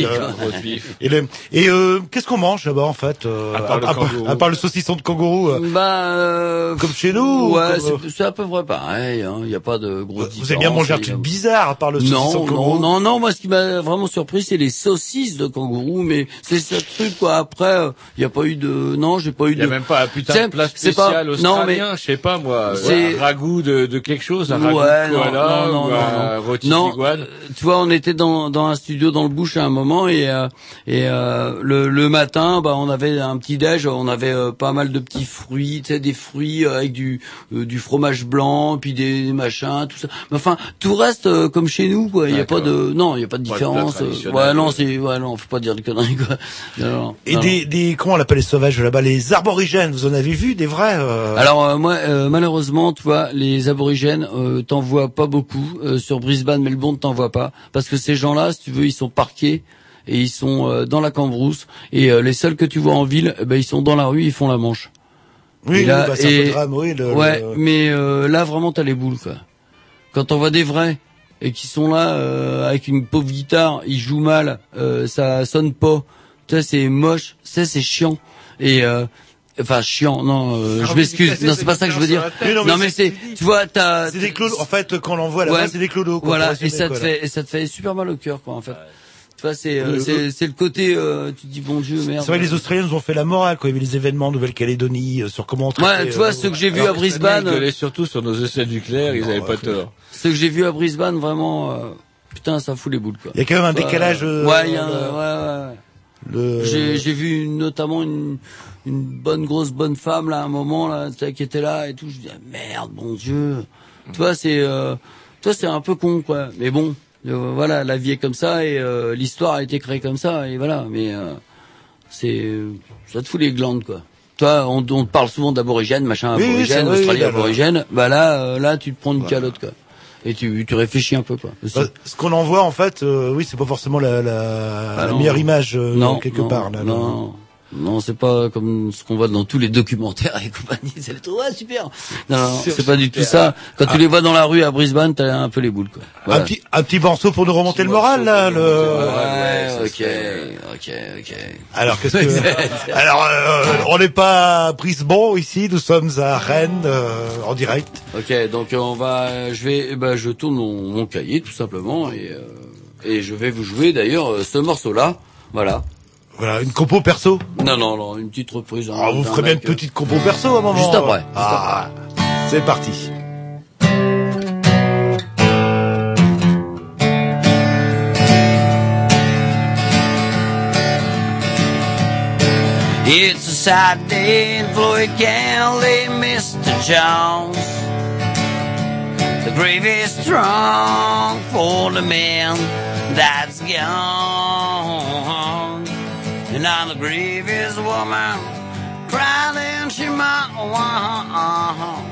Et, le- et euh, qu'est-ce qu'on mange là-bas en fait euh, À part le kangourou. à part le saucisson de kangourou euh, bah euh, Comme chez nous, ou Ouais, c'est- à peu près pareil. hein. Il n'y a pas de grosse Vous avez bien mangé un truc bizarre à part le saucisson Non, de kangourou non, non, non. Moi, ce qui m'a vraiment surpris, c'est les saucisses de kangourou. Mais c'est ce truc quoi. Après, il n'y a pas eu de. Non, j'ai pas eu Il y a de. même pas un putain C'est- de plat c'est pas- spécial non, mais- australien, je sais pas moi, C'est- un ragoût de, de quelque chose, un ragoût Ouais, de non, koala non, non, ou non, un non. rôti Non, d'iguane. euh, tu vois, on était dans, dans un studio dans le bouche à un moment et, euh, et euh, le, le matin, bah, on avait un petit déj, on avait euh, pas mal de petits fruits, tu sais, des fruits avec du, du fromage blanc, puis des machins, tout ça. Mais enfin, tout reste comme chez nous, quoi. Il y a pas de, non, il y a pas de différence. ouais, non, c'est, ouais, non, faut pas dire de conneries, quoi. Et des, des comment on l'appelle les sauvages là-bas? Les arborigènes, vous en avez vu des vrais euh, Alors euh, moi, euh, malheureusement, tu vois, les aborigènes, t'en vois pas beaucoup sur Brisbane, Melbourne, t'en vois pas, parce que ces gens-là, si tu veux, ils sont parqués et ils sont euh, dans la cambrousse et euh, les seuls que tu vois en ville, eh ben ils sont dans la rue, ils font la manche. Oui, Et là, bah, et- oui. Le, ouais, le- mais euh, là vraiment t'as les boules quoi. Quand on voit des vrais et qui sont là euh, avec une pauvre guitare, ils jouent mal, euh, ça sonne pas. Tu sais, c'est moche, ça c'est chiant et Enfin chiant, non, euh, je m'excuse. Non, c'est pas ça que je veux dire. Non, Non, mais mais c'est- tu vois, t'as, C'est des clodos. En fait, quand on l'envoie là-bas, Ouais. c'est des clodos. quoi, voilà, et ça te là. fait, et ça te fait super mal au cœur, quoi, en fait. Tu vois, c'est, euh, Le- c'est, c'est le côté, euh, tu te dis bon Dieu, merde. C'est vrai que les Australiens nous ont fait la morale quand il y avait les événements en Nouvelle-Calédonie euh, sur comment on traitait, Ouais, tu vois, euh, ceux que j'ai vus Alors, à Brisbane, Ils gueulaient surtout sur nos essais nucléaires, ils avaient pas tort. ceux que j'ai vus à Brisbane, vraiment, euh, putain, ça fout les boules, quoi. Il y a quand même un décalage. euh, ouais, il y a un- le- ouais, ouais, le- J'ai, vu notamment une, une bonne grosse bonne femme là à un moment là qui était là et tout. Je dis ah, merde, bon Dieu. Tu vois c'est, euh, tu vois c'est un peu con quoi. Mais bon, euh, voilà, la vie est comme ça et euh, l'histoire a été créée comme ça et voilà. Mais euh, c'est, ça te fout les glandes quoi. Toi, on, on parle souvent d'aborigène, machin, Oui, aborigène, oui, là. aborigène. Bah là, euh, là, tu te prends une calotte quoi. et tu, tu réfléchis un peu quoi. Bah, ce qu'on en voit en fait, euh, oui, c'est pas forcément la, la, Ah la meilleure image euh, non, quelque non, part. Là, non, non, c'est pas comme ce qu'on voit dans tous les documentaires et compagnie. C'est le truc, ouais, super. Non, non, c'est pas du tout ça. Quand Ah. tu les vois dans la rue à Brisbane, t'as un peu les boules quoi. Un petit un petit morceau pour nous remonter le moral là. Le... Ouais, ok, ok, ok. Alors qu'est-ce que Alors euh, on n'est pas à Brisbane ici, nous sommes à Rennes euh, en direct. Ok, donc euh, on va, je vais, eh ben, je tourne mon, mon cahier tout simplement et euh, et je vais vous jouer d'ailleurs euh, ce morceau-là. Voilà. Voilà, une compo perso. Non, non, non, une petite reprise. hein, Ah, vous ferez bien une euh, petite compo perso à un moment. Juste après, juste Ah, c'est parti. It's a sad day in Floyd County, Mr. Jones. The grave is strong for the man that's gone. And on the a woman crying she might want.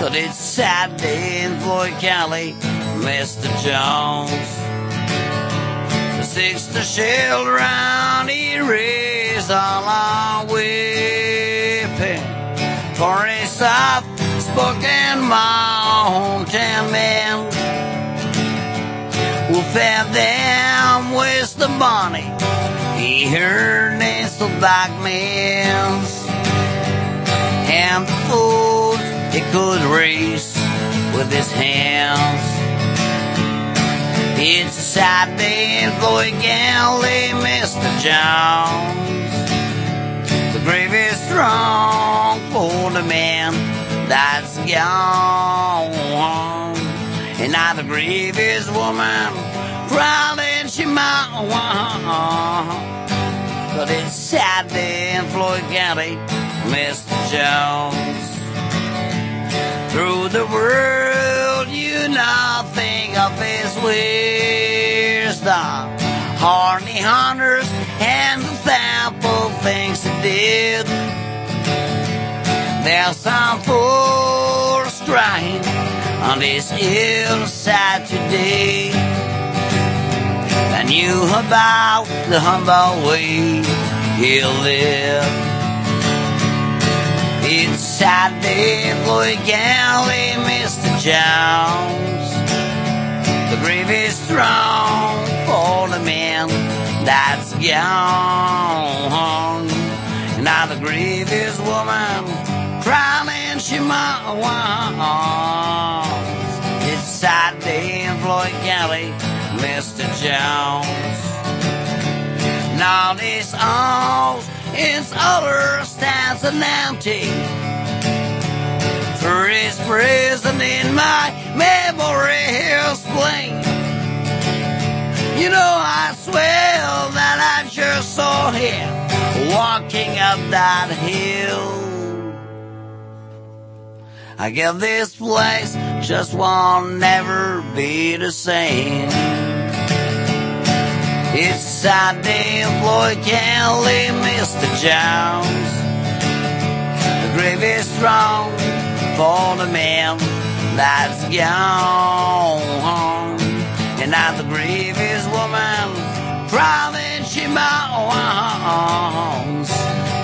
But it's a sad day in Floyd County, Mr. Jones. The sister shelled around here is all I'm weeping for a soft spoken hometown man who fed them with the money he heard nestled back men's and food he could raise with his hands it's a sad day in Floyd County, Mr. Jones. The grave is strong for the man that's gone. And now the grave is woman crying might want. But it's sad day in Floyd County, Mr. Jones. Through the world, you now think of his wisdom. horny hunters and the thankful things he did. There's some fools crying on this hillside today. You about the humble way he lived. It's Saturday, Floyd Galley, Mr. Jones. The grave is strong for the man that's gone. And now the grave is woman crying she might want. It's Saturday in Floyd County, Mr. Jones. Now this house its utter stands an empty. For his prison in my memory he'll spling. You know, I swear that I just saw him walking up that hill. I guess this place just won't never be the same. It's sad in Floyd County, Mr. Jones. The grave is strong for the man that's gone. And now the grave woman crying she moans.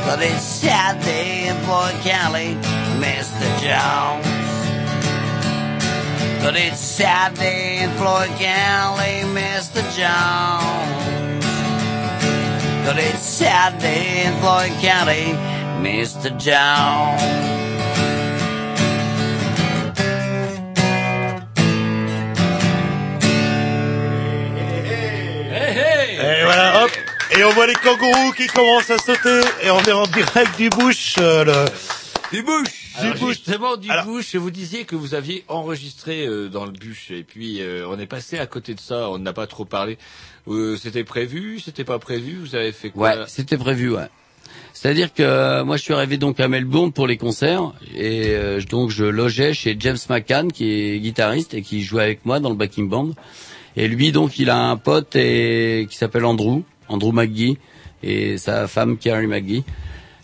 But it's sad in Floyd County, Mr. Jones. But it's Saturday in Floyd County, Mr. Jones. But it's Saturday in Floyd County, Mr. Jones. Et voilà, hop. Et on voit les kangourous qui commencent à sauter. Et on est en direct du bush. euh, le... Du bush Alors, Du bush. justement, du bouche, vous disiez que vous aviez enregistré euh, dans le bûche, et puis euh, on est passé à côté de ça, on n'a pas trop parlé. Euh, c'était prévu, c'était pas prévu, vous avez fait quoi? Ouais, c'était prévu, ouais. C'est-à-dire que euh, moi je suis arrivé donc à Melbourne pour les concerts et euh, donc je logeais chez James McCann qui est guitariste et qui jouait avec moi dans le backing band. Et lui donc il a un pote et, qui s'appelle Andrew, Andrew McGee et sa femme Carrie McGee.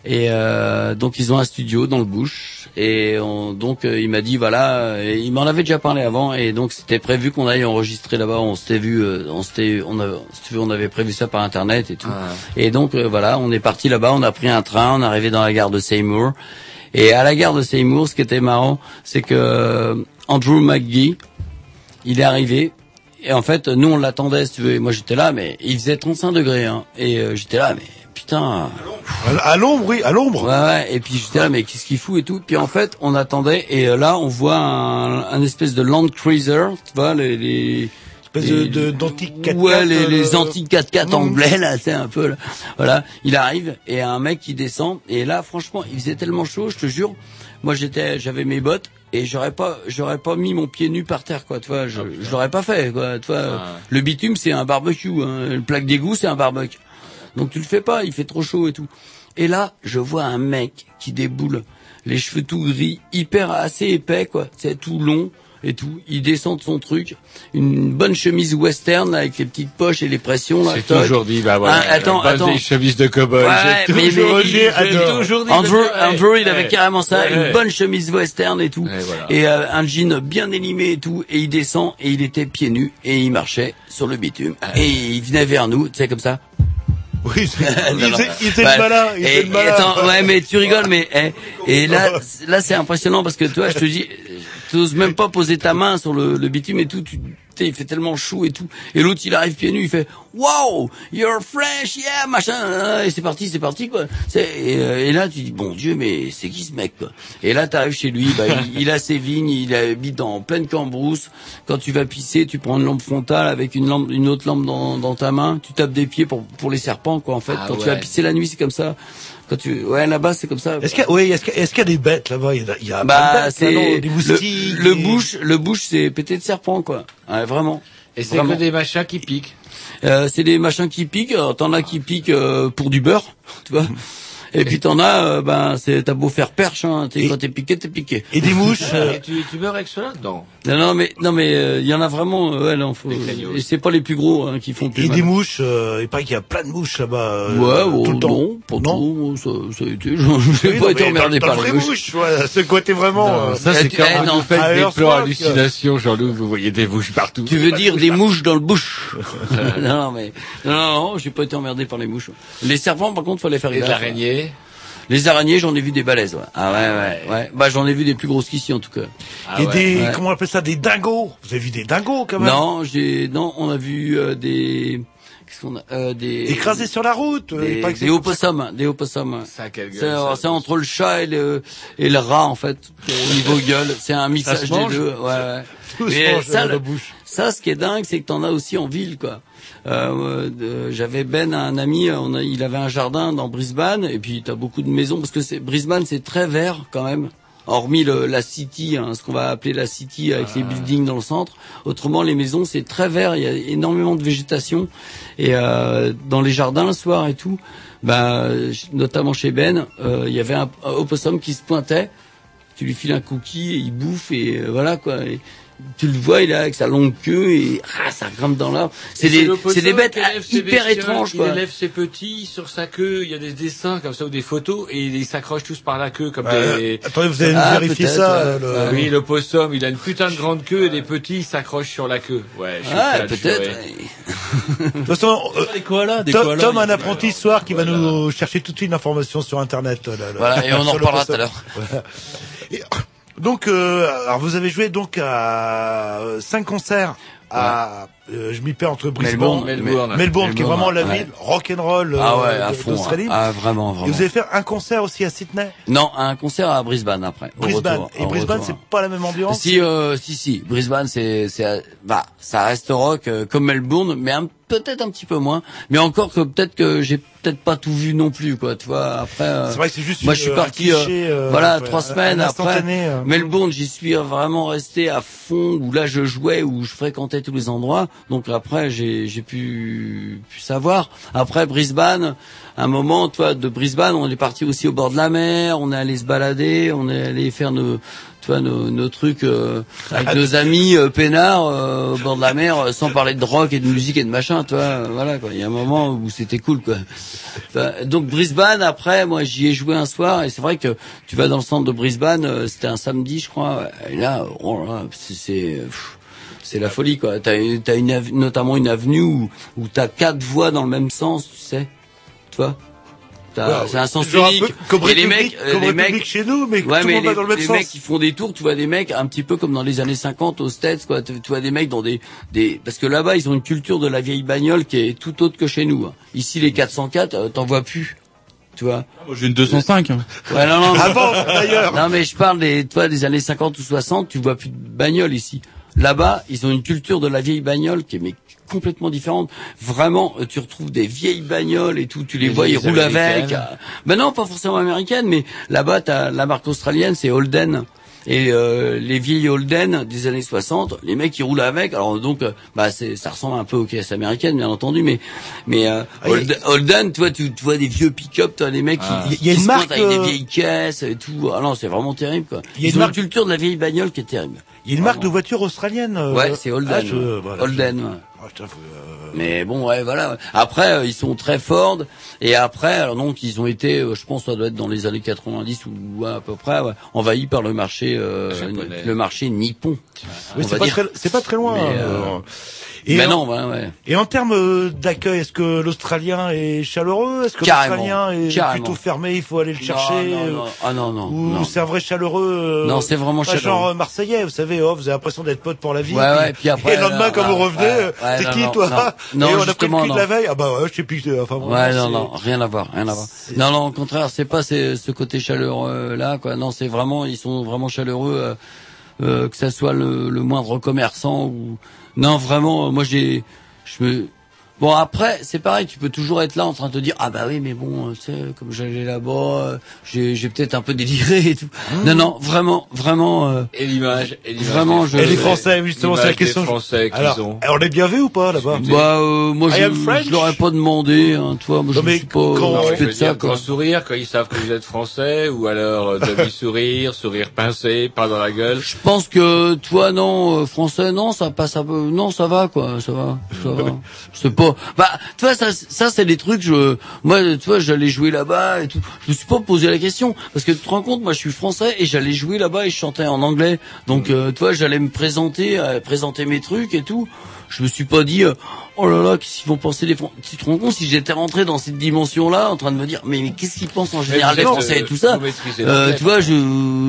Et euh, donc ils ont un studio dans le bush et on- donc euh, il m'a dit voilà et il m'en avait déjà parlé avant et donc c'était prévu qu'on aille enregistrer là-bas. On s'était vu euh, on s'était on avait si tu veux, on avait prévu ça par internet et tout. Et donc euh, voilà on est parti là-bas on a pris un train on est arrivé dans la gare de Seymour. Et à la gare de Seymour ce qui était marrant c'est que euh, Andrew McGee il est arrivé et en fait nous on l'attendait si tu veux. Et moi j'étais là mais il faisait 35 degrés hein, et euh, j'étais là mais putain À l'ombre, oui, à l'ombre. Ouais, ouais, et puis j'étais là, mais qu'est-ce qu'il fout et tout. Puis en fait, on attendait, et euh, là, on voit un, un espèce de Land Cruiser, tu vois, les... les Espèce les- de- de- d'antique 4x4, Ouais, les, les euh, antiques 4x4 mmh. anglais, là, c'est un peu, là. Voilà, il arrive, et un mec qui descend, et là, franchement, il faisait tellement chaud, je te jure, moi j'étais, j'avais mes bottes, et j'aurais pas, j'aurais pas mis mon pied nu par terre, quoi, tu vois, je, je l'aurais pas fait, quoi, tu vois. Le bitume, c'est un barbecue, hein. le plaque d'égout, c'est un barbecue. Donc tu le fais pas, il fait trop chaud et tout. Et là, je vois un mec qui déboule, les cheveux tout gris, hyper assez épais quoi, c'est tout long et tout. Il descend de son truc, une bonne chemise western là, avec les petites poches et les pressions là. Toc. toujours dit, bah voilà, Hein, attends, la base attends. des chemises de cow-boy. Ouais, mais, toujours mais dit, il- j'ai j'ai toujours dit, Andrew, Andrew, il avait ouais, carrément ça, ouais, une ouais. bonne chemise western et tout, voilà. et euh, un jean bien élimé et tout, et il descend et il était pieds nus et il marchait sur le bitume et il venait vers nous, tu sais comme ça. Oui, il il le Ouais. malin, il était Et- le malin. et attends, ouais, mais tu rigoles, mais eh, et là, là, c'est impressionnant parce que toi, je te dis, tu oses même pas poser ta main sur le, le bitume et tout. Tu, il fait tellement chaud et tout. Et l'autre, il arrive pieds nus, il fait, wow, you're fresh, yeah, machin. Et c'est parti, c'est parti, quoi. Et, euh, et là, tu dis, bon Dieu, mais c'est qui ce mec, quoi? Et là, t'arrives chez lui, bah, il, il a ses vignes, il habite en pleine cambrousse. Quand tu vas pisser, tu prends une lampe frontale avec une lampe, une autre lampe dans, dans ta main. Tu tapes des pieds pour, pour les serpents, quoi, en fait. Ah Quand tu vas pisser la nuit, c'est comme ça. Quand tu, ouais, là-bas, c'est comme ça. Est-ce qu'il y a, oui, est-ce qu'il y a- est-ce qu'il y a des bêtes là-bas? Il y a, il y a Bah, bêtes, là, non? C'est des le, moustiques. le des- bouche, le bouche, c'est pété de serpent, quoi. Ouais, vraiment. Et c'est que des machins qui piquent. Euh, c'est des machins qui piquent. Alors, T'en as qui piquent euh, pour du beurre, tu vois. Et puis t'en as, euh, ben, c'est t'as beau faire perche, hein, t'es- quand t'es piqué, t'es piqué. Et des mouches. euh, Et tu, tu meurs avec cela Non. Non, non, mais non, mais euh, il y en a vraiment. euh, ouais, non, faut. Et c'est pas les plus gros hein, qui font plus Et mal. des mouches, euh, il paraît qu'il y a plein de mouches là-bas. euh, Ouais, tout oh, le temps. non, pas trop. Ça, ça a été. Je n'ai Oui, pas non, été emmerdé par les mouches. mouche, ouais, ce côté vraiment. Non, euh, ça c'est quand eh, vous non. faites Ah, des plans hallucinations, Jean-Loup, vous voyez des mouches partout. Tu veux dire des mouches dans le bouche Non, non, mais non, non, non, j'ai pas été emmerdé par les mouches. Les serpents, par contre, fallait faire Et de l'araignée Les araignées, j'en ai vu des balaises. Ouais. Ah ouais, ouais, ouais. Bah j'en ai vu des plus grosses qu'ici en tout cas. Ah et ouais. des, Ouais. comment on appelle ça, des dingos. Vous avez vu des dingos quand même? Non, j'ai, non, on a vu euh, des, qu'est-ce qu'on a, euh, des Écrasés sur la route. euh, des, c'est des opossums, des opossums. Ça, quelle gueule, C'est ça. c'est entre le chat et le et le rat en fait au niveau gueule. C'est un mixage des deux. Ouais, ouais. Tout Mais ça, le- ça, ce qui est dingue, c'est que t'en as aussi en ville, quoi. Euh, J'avais Ben, un ami, on a, il avait un jardin dans Brisbane, et puis t'as beaucoup de maisons parce que c'est Brisbane, c'est très vert quand même. Hormis le, la city, hein, ce qu'on va appeler la city avec les buildings dans le centre. Autrement, les maisons, c'est très vert. Il y a énormément de végétation. Et euh, dans les jardins le soir et tout, bah, notamment chez Ben, euh, il y avait un, un opossum qui se pointait tu lui files un cookie et il bouffe et euh, voilà quoi. Et tu le vois, il est avec sa longue queue et ah, ça grimpe dans l'arbre. C'est des, c'est des bêtes ses hyper étranges Il quoi. élève ses petits sur sa queue. Il y a des dessins comme ça ou des photos et ils s'accrochent tous par la queue comme Euh, des. Attendez, vous allez nous Ah, vérifier peut-être, ça. ouais. euh, le- Ah Oui, le possum, il a une putain de grande queue et des petits ils s'accrochent sur la queue. Ouais, Ah, peut-être. ouais. De toute façon, euh, Des koalas, des Tom, koalas. Tom, il y a un apprenti ce soir qui va nous chercher toute de suite l'information sur Internet. là, là, Voilà, et on en reparlera tout à l'heure. Donc, euh, alors vous avez joué donc à euh, cinq concerts à, euh, je m'y perds entre Brisbane, Melbourne, Melbourne. Melbourne, qui est vraiment la ouais. ville rock'n'roll Ah euh, ouais, à fond. d'Australie. Ah vraiment, Et vraiment. vous allez faire un concert aussi à Sydney, Non, un concert à Brisbane après. Brisbane. retour, Et Brisbane, c'est hein. pas la même ambiance. Si, euh, si, si. Brisbane, c'est, c'est, bah, ça reste rock euh, comme Melbourne, mais un- peut-être un petit peu moins. Mais encore que peut-être que j'ai peut-être pas tout vu non plus, quoi. Tu vois. Après, euh, C'est vrai que c'est juste moi, je suis parti, cliché, euh, euh, voilà, ouais, trois semaines après. Melbourne, j'y suis vraiment resté à fond. Où là, je jouais, où je fréquentais tous les endroits. Donc après, j'ai pu, pu savoir. Après Brisbane, un moment, toi, de Brisbane, on est parti aussi au bord de la mer. On est allé se balader, on est allé faire nos tu vois, nos, nos trucs euh, avec nos amis euh, peinards euh, au bord de la mer, euh, sans parler de rock et de musique et de machin, tu vois. euh, voilà, quoi. Il y a un moment où c'était cool, quoi. Enfin, donc Brisbane, après, moi, j'y ai joué un soir, et c'est vrai que tu vas dans le centre de Brisbane, euh, c'était un samedi, je crois. Et là, oh là, c'est c'est la folie, quoi. T'as as une ave- notamment une avenue où, où t'as quatre voies dans le même sens, tu sais. Tu vois? C'est un sens un unique. peu comme et les mecs, euh, comme les République mecs chez nous, mais ouais, tout le mais monde les, va dans le même les sens. mecs qui font des tours, tu vois des mecs un petit peu comme dans les années 50 aux States, quoi. Tu, tu vois des mecs dans des, des, parce que là-bas ils ont une culture de la vieille bagnole qui est tout autre que chez nous. hein. Ici les 404, euh, t'en vois plus. Tu vois. Moi, j'ai une 205. hein. Ouais, non, non, Avant, d'ailleurs. Non, mais je parle des, toi, des années 50 ou 60, tu vois plus de bagnole ici. Là-bas, ils ont une culture de la vieille bagnole qui est mais complètement différente. Vraiment, euh, tu retrouves des vieilles bagnoles et tout, tu les vois, ils roulent avec. euh, Ben non, pas forcément américaines, mais là-bas, t'as la marque australienne, c'est Holden. Et euh, les vieilles Holden des années 60, les mecs ils roulent avec. Alors donc, euh, bah c'est, ça ressemble un peu aux caisses américaines, bien entendu, mais mais euh, Ah, Holden, Holden, tu vois, tu, tu vois des vieux pick-up, tu vois des mecs Ah. qui, Il y a qui une se marque, pointent avec euh, des vieilles caisses et tout. Ah non, c'est vraiment terrible quoi. Il y a Ils une ont marque- une culture de la vieille bagnole qui est terrible. Il y a une marque de voiture australienne. euh, Ouais, c'est Holden. ah, je- voilà, Holden. je-. Ah, euh, Mais bon, ouais, voilà. Après, euh, ils sont très Ford. Et après, alors donc, ils ont été, euh, je pense, ça doit être dans les années 90 ou à peu près, ouais, envahis par le marché, euh, le marché nippon. oui, c'est pas, dire. très- c'est pas très loin. Mais, euh, euh, Et, Mais en, non, ouais, ouais. et en termes euh, d'accueil, est-ce que l'Australien est chaleureux? Est-ce que l'Australien est carrément. plutôt fermé Il faut aller le chercher Non, non, non. Ah non, non. Ou c'est un vrai chaleureux euh, Non, c'est vraiment chaleureux. genre euh, marseillais, vous savez, oh, vous avez l'impression d'être pote pour la vie. Ouais, ouais, puis après, et le lendemain, quand vous revenez, ouais, ouais, non, qui toi non. Et Non, on a pris le justement, cul de la veille Ah bah ouais, je sais plus. Enfin, Ouais, vraiment, non, c'est- non, rien à voir, rien à voir. c'est- Non, non, au contraire, c'est pas ce, ce côté chaleureux là, quoi. Non, c'est vraiment, ils sont vraiment chaleureux, euh, euh, que ça soit le, le moindre commerçant ou non, vraiment. Moi, j'ai, je me Bon après c'est pareil, tu peux toujours être là en train de te dire ah bah oui mais bon euh, tu sais comme j'allais là-bas, euh, j'ai j'ai peut-être un peu déliré et tout. Non non vraiment vraiment euh, Et l'image, et l'image Vraiment, je- Et les Français, justement, c'est la l'image des question. Français qu'ils Alors, ont. on est bien vu ou pas là-bas? Bah euh, moi I je, am French. je l'aurais pas demandé, hein, tu vois, moi Non, je me suis pas quand- Non, je de ça dire, grand sourire quand ils savent que vous êtes français, ou alors euh, demi-sourire, sourire pincé, pas dans la gueule. Je pense que toi non euh, français non ça passe un peu non ça va quoi ça va ça va c'est pas bah tu vois ça ça c'est des trucs je moi tu vois j'allais jouer là-bas et tout. Je me suis pas posé la question parce que tu te rends compte moi je suis français et j'allais jouer là-bas et je chantais en anglais. Donc euh, tu vois j'allais me présenter euh, présenter mes trucs et tout. Je me suis pas dit euh, oh là là qu'est-ce qu'ils vont penser les Français tu te rends compte si j'étais rentré dans cette dimension là en train de me dire mais, mais qu'est-ce qu'ils pensent en général les Français et tout ça euh, tu vois je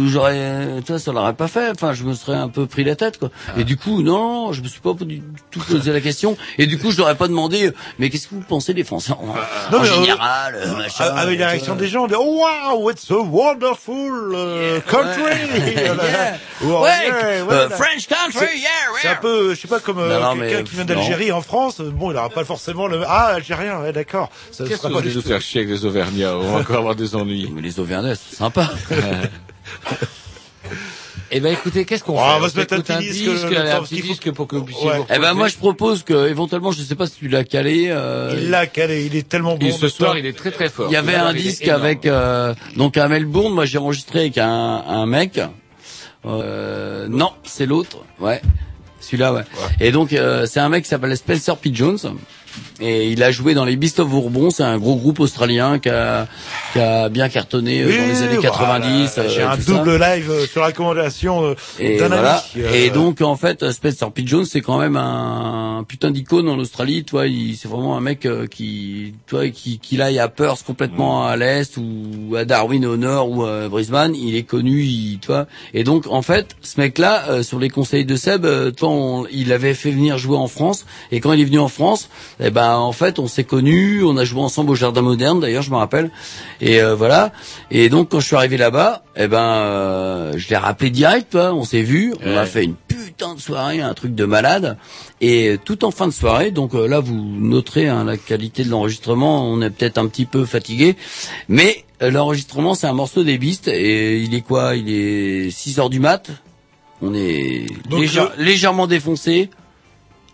j'aurais tu vois ça l'aurait pas fait enfin je me serais un peu pris la tête quoi Ah. et du coup non je me suis pas du tout posé la question et du coup je n'aurais pas demandé euh, mais qu'est-ce que vous pensez des Français en, Non, en mais, euh, général euh, machin, avec la réaction des gens, on dit oh wow, it's a wonderful uh, country. Yeah. Ou, Ouais, yeah, voilà. French country yeah, C'est un yeah. peu, je sais pas, comme euh, quelqu'un qui vient d'Algérie en France. Bon, il n'aura pas forcément le ah algérien, ouais, d'accord. Ça Qu'est-ce que vous allez nous faire chier avec les Auvergnats On va encore avoir des ennuis. mais les Auvergnats c'est sympa Eh ben écoutez, qu'est-ce qu'on Ah, fait on va se mettre un petit disque, le un petit disque pour que vous puissiez Ouais. vous eh ben moi je propose que éventuellement je sais pas si tu l'as calé euh, Il l'a calé, il est tellement bon. Et ce soir, il est très très fort. Il y avait un disque avec euh, donc à Melbourne. Moi, j'ai enregistré avec un, un mec. Euh, non, c'est l'autre. Ouais, celui-là. Ouais. Et donc euh, c'est un mec qui s'appelle Spencer P. Jones. Et il a joué dans les Beasts of Bourbon. C'est un gros groupe australien qui a, qui a bien cartonné euh, dans les années 90. voilà. J'ai euh, un ça. double live euh, sur recommandation euh, Et voilà. Et donc en fait, Spencer P. Jones, c'est quand même un, putain d'icône en Australie. Toi, c'est vraiment un mec qui, toi, qui, qui là, il a Perth complètement à l'est ou à Darwin au nord ou à Brisbane. Il est connu, il, toi. Et donc en fait, ce mec-là, sur les conseils de Seb, toi, on- il avait fait venir jouer en France. Et quand il est venu en France, eh ben en fait, on s'est connus. On a joué ensemble au Jardin Moderne, d'ailleurs, je me rappelle. Et euh, voilà. Et donc quand je suis arrivé là-bas, eh ben, euh, je l'ai rappelé direct. On s'est vu. On Ouais. a fait une putain de soirée, un truc de malade. Et tout en fin de soirée, donc euh, là vous noterez hein, la qualité de l'enregistrement, on est peut-être un petit peu fatigué, mais euh, l'enregistrement c'est un morceau des Beasts et il est quoi? Il est 6 heures du mat. On est légère- légèrement défoncé.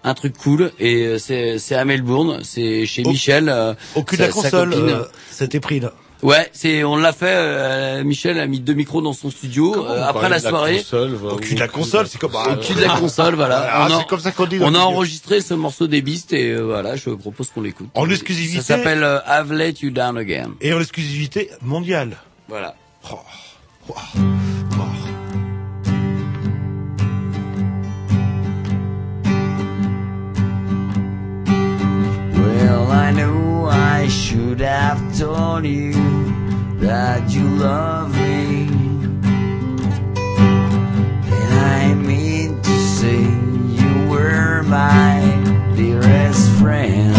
Un truc cool et euh, c'est c'est à Melbourne, c'est chez Michel. euh, Au cul de la console, euh, c'était pris là. Ouais, c'est on l'a fait. euh, Michel a mis deux micros dans son studio euh, après la soirée. console, Au cul de la console, c'est comme... Au cul de la console, voilà. Ah, on a, comme ça qu'on dit. on a enregistré ce morceau des Beasts et euh, voilà, je propose qu'on l'écoute. En exclusivité. Ça s'appelle euh, I've Let You Down Again. Et en exclusivité mondiale. Voilà. Oh. Wow. Well, I knew I should have told you that you love me. And I mean to say you were my dearest friend.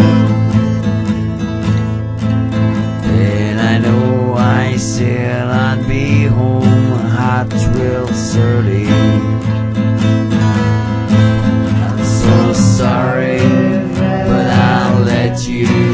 And I know I said I'd be home at twelve thirty. I'm so sorry, I'll let you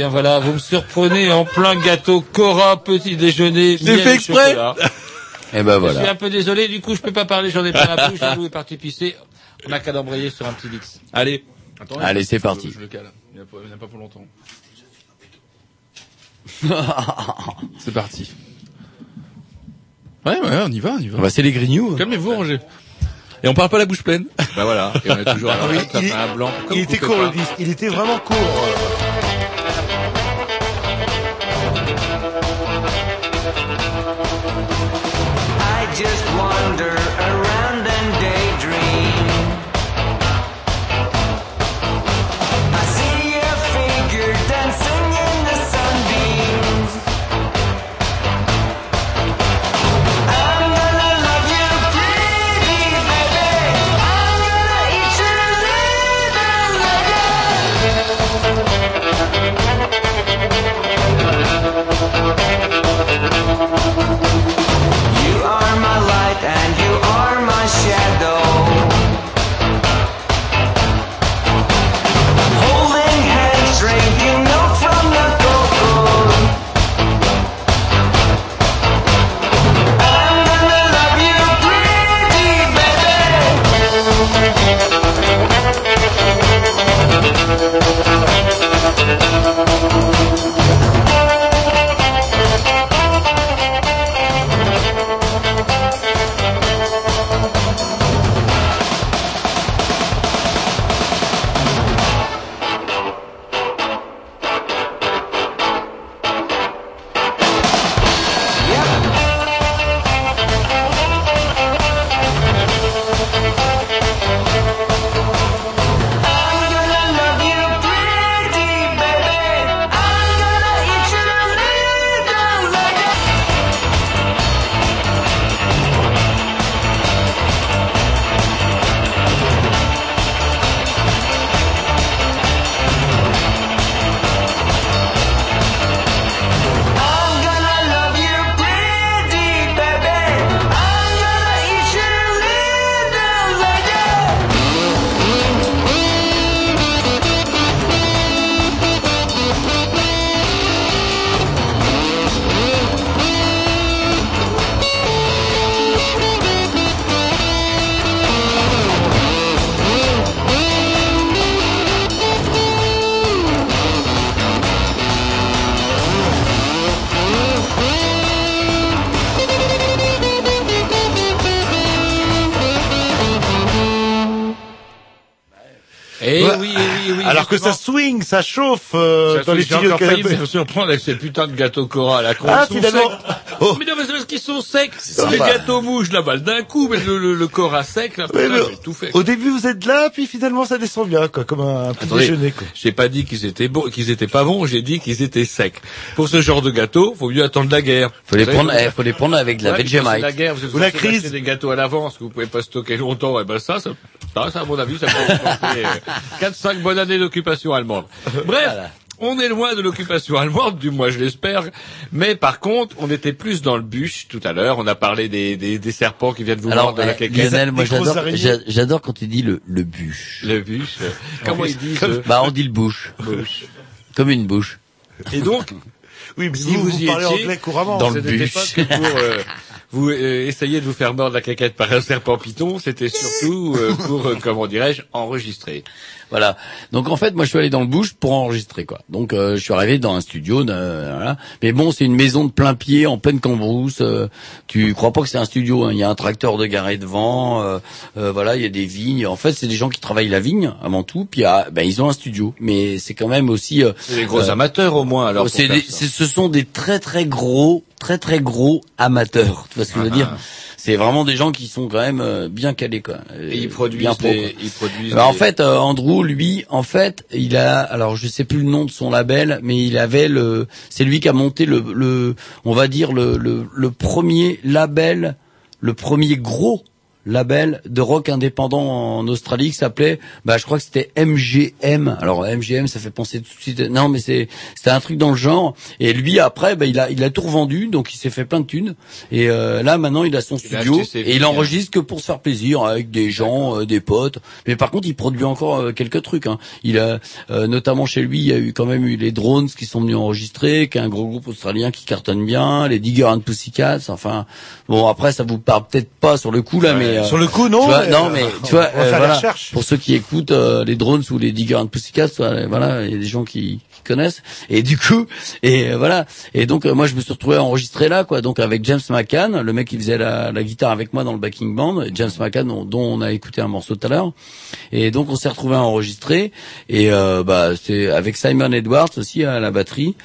bien voilà, vous me surprenez en plein gâteau Cora petit déjeuner. Miel fait et exprès. chocolat. Et ben Je suis voilà. un peu désolé, du coup je peux pas parler, j'en ai plein la bouche, Lou est parti pisser. On a qu'à d'embrayer sur un petit mix. Allez, Attends, Allez, c'est je, parti. je le cale. Il n'y a, pas- a pas pour longtemps. C'est parti. Ouais, ouais, on y va, on y va. Bah, c'est les grignoux. Calmez-vous, Roger. Et on parle pas la bouche pleine. Bah voilà, et on est toujours à Oui, la ça il, un blanc. Était court pas le disque, il était vraiment court. Que ça swing, ça chauffe euh, Ça, dans les j'ai studios me canapé. faire surprendre avec ces putains de gâteaux Cora à la con. Ah, finalement. secs. Mais non, mais c'est parce qu'ils sont secs. Les gâteaux mouchent la balle d'un coup, mais le, le, le Cora sec, là, putain, tout fait. Au début, vous êtes là, puis finalement, ça descend bien, quoi, comme un petit Attendez, déjeuner, quoi. j'ai pas dit qu'ils étaient bons, qu'ils étaient pas bons, j'ai dit qu'ils étaient secs. Pour ce genre de gâteau, faut mieux attendre la guerre. Faut les Vous prendre, eh, faut les prendre avec de la Ouais, Vegemite. la guerre, vous êtes Ou la crise. des gâteaux à l'avance que vous pouvez pas stocker longtemps. Et ben ça, ça, ça, ça, à mon avis, ça peut vous porter 4-5 bonnes années d'occupation allemande. Bref. On est loin de l'occupation allemande, du moins je l'espère. Mais par contre, on était plus dans le bûche tout à l'heure. On a parlé des, des, des serpents qui viennent vous Alors, mordre de la eh, quéquette. Lionel, moi j'adore, quand tu dis le, le bûche. Le bûche. Comment ils disent euh, Bah, on dit le bouche. bûche. Comme une bouche. Et donc, Oui, mais si vous, vous, vous y parlez étiez, anglais couramment. Dans le bûche. pas que pour euh, vous euh, essayer de vous faire mordre la caquette par un serpent python, c'était surtout euh, pour, euh, comment dirais-je, enregistrer. Voilà. Donc en fait, moi je suis allé dans le bouche pour enregistrer quoi. Donc euh, je suis arrivé dans un studio, de- voilà. Mais bon, c'est une maison de plein pied en pleine cambrousse. euh, tu crois pas que c'est un studio hein. Il y a un tracteur de garé devant. euh, euh, voilà, il y a des vignes. En fait, c'est des gens qui travaillent la vigne avant tout. Puis ah, ben ils ont un studio. Mais c'est quand même aussi. euh, C'est des gros euh, amateurs au moins alors. c'est ce sont des très très gros, très très gros amateurs. Tu vois ce que je veux Ah. dire C'est vraiment des gens qui sont quand même euh, bien calés quoi. Et ils Euh, produisent bien des, ils produisent. En fait, euh, Andrew, lui, en fait, il a, alors je sais plus le nom de son label, mais il avait le, c'est lui qui a monté le, le, on va dire le, le, le premier label, le premier gros label de rock indépendant en Australie qui s'appelait, bah je crois que c'était MGM. Alors MGM, ça fait penser tout de suite, non mais c'est, c'était un truc dans le genre. Et lui après, bah, il a, il a tout revendu, donc il s'est fait plein de thunes. Et euh, là maintenant, il a son Il studio et il enregistre que pour se faire plaisir avec des gens, euh, des potes. Mais par contre, il produit encore euh, quelques trucs. Hein. Il a euh, notamment chez lui, il y a eu quand même eu les Drones qui sont venus enregistrer, qui est un gros groupe australien qui cartonne bien, les Digger and Pussycats. Enfin, bon après, ça vous parle peut-être pas sur le coup là, mais euh, Sur le coup, non. tu vois, non, euh, mais on tu vois, euh, voilà, pour ceux qui écoutent euh, les drones ou les Digger and Pussycats, euh, voilà, il y a des gens qui, qui connaissent. Et du coup, et euh, voilà. Et donc euh, moi, je me suis retrouvé enregistré là, quoi. Donc avec James McCann, le mec qui faisait la, la guitare avec moi dans le backing band, James McCann dont, dont on a écouté un morceau tout à l'heure. Et donc on s'est retrouvé à enregistrer. Et euh, bah c'est avec Simon Edwards aussi à la batterie.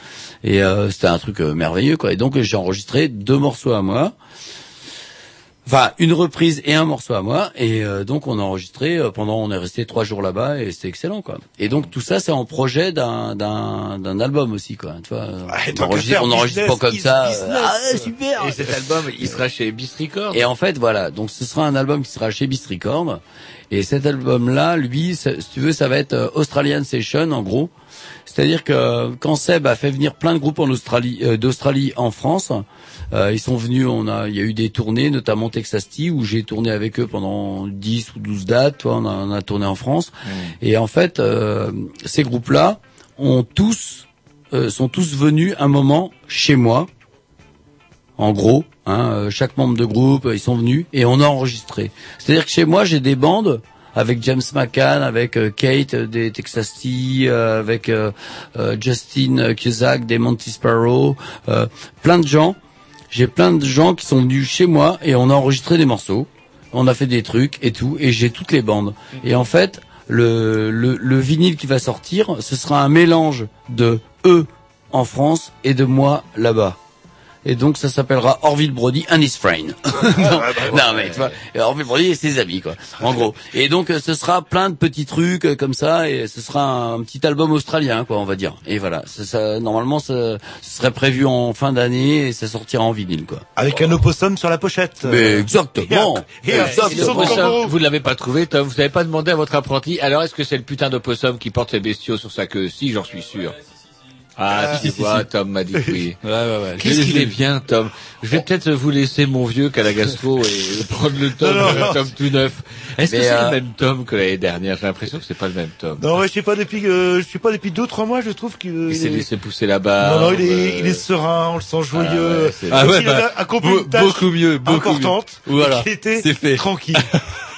Et euh, c'était un truc euh, merveilleux, quoi. Et donc j'ai enregistré deux morceaux à moi. Enfin, une reprise et un morceau à moi, et euh, donc on a enregistré euh, pendant, on est resté trois jours là-bas, et c'était excellent, quoi. Et donc tout ça, c'est en projet d'un d'un d'un album aussi, quoi. Tu vois, Ah, et on enregistre, on enregistre pas comme ça. euh, business. ah super. Et cet album, il sera chez Beast Records. Et en fait, voilà. Donc, ce sera un album qui sera chez Beast Records. Et cet album-là, lui, si tu veux, ça va être euh, Australian Session, en gros. C'est-à-dire que quand Seb a fait venir plein de groupes en Australie, euh, d'Australie en France, euh, ils sont venus. On a, il y a eu des tournées, notamment Texas Tea, où j'ai tourné avec eux pendant 10 ou 12 dates. Toi, on a, on a tourné en France. Et en fait, euh, ces groupes-là ont tous, euh, sont tous venus un moment chez moi en gros. Hein, chaque membre de groupe, ils sont venus et on a enregistré. C'est-à-dire que chez moi, j'ai des bandes avec James McCann, avec euh, Kate euh, des Texas Tea, euh, avec Justin Cusack des Monty Sparrow, euh, plein de gens. J'ai plein de gens qui sont venus chez moi et on a enregistré des morceaux. On a fait des trucs et tout, et j'ai toutes les bandes. Et en fait, le, le, le vinyle qui va sortir, ce sera un mélange de eux en France et de moi là-bas. Et donc ça s'appellera Orville Brody and his friend. non, non, mais tu vois, Orville Brody et ses amis quoi. En gros. Et donc ce sera plein de petits trucs euh, comme ça et ce sera un, petit album australien quoi, on va dire. Et voilà, ça, ça- normalement ça, ce serait prévu en fin d'année et ça sortira en vinyle quoi. Avec un opossum sur la pochette. Mais exactement. Et un- Exactement. vous ne l'avez pas trouvé, Tom. Vous n'avez pas demandé à votre apprenti. Alors, est-ce que c'est le putain d'opossum qui porte ses bestiaux sur sa queue? Si, j'en suis sûr. Ah, tu si, si, vois, si. Tom m'a dit que oui. Ouais ouais ouais. Qu'est-ce qu'il est bien, Tom? Je vais peut-être vous laisser mon vieux qu'à la gastro et prendre le Tom, Non, non, le non. Tom tout neuf. Est-ce que c'est euh, le même Tom que l'année dernière? J'ai l'impression que c'est pas le même Tom. Non, ouais, je sais pas depuis, euh, je sais pas depuis deux trois mois, je trouve que. Il il s'est est- laissé pousser la barbe. Non, non, il est, euh, il est serein, on le sent joyeux. ouais, Ah ouais, bah, accompli une tâche beaucoup mieux, beaucoup importante. mieux. Voilà, et qu'il était c'est fait. tranquille.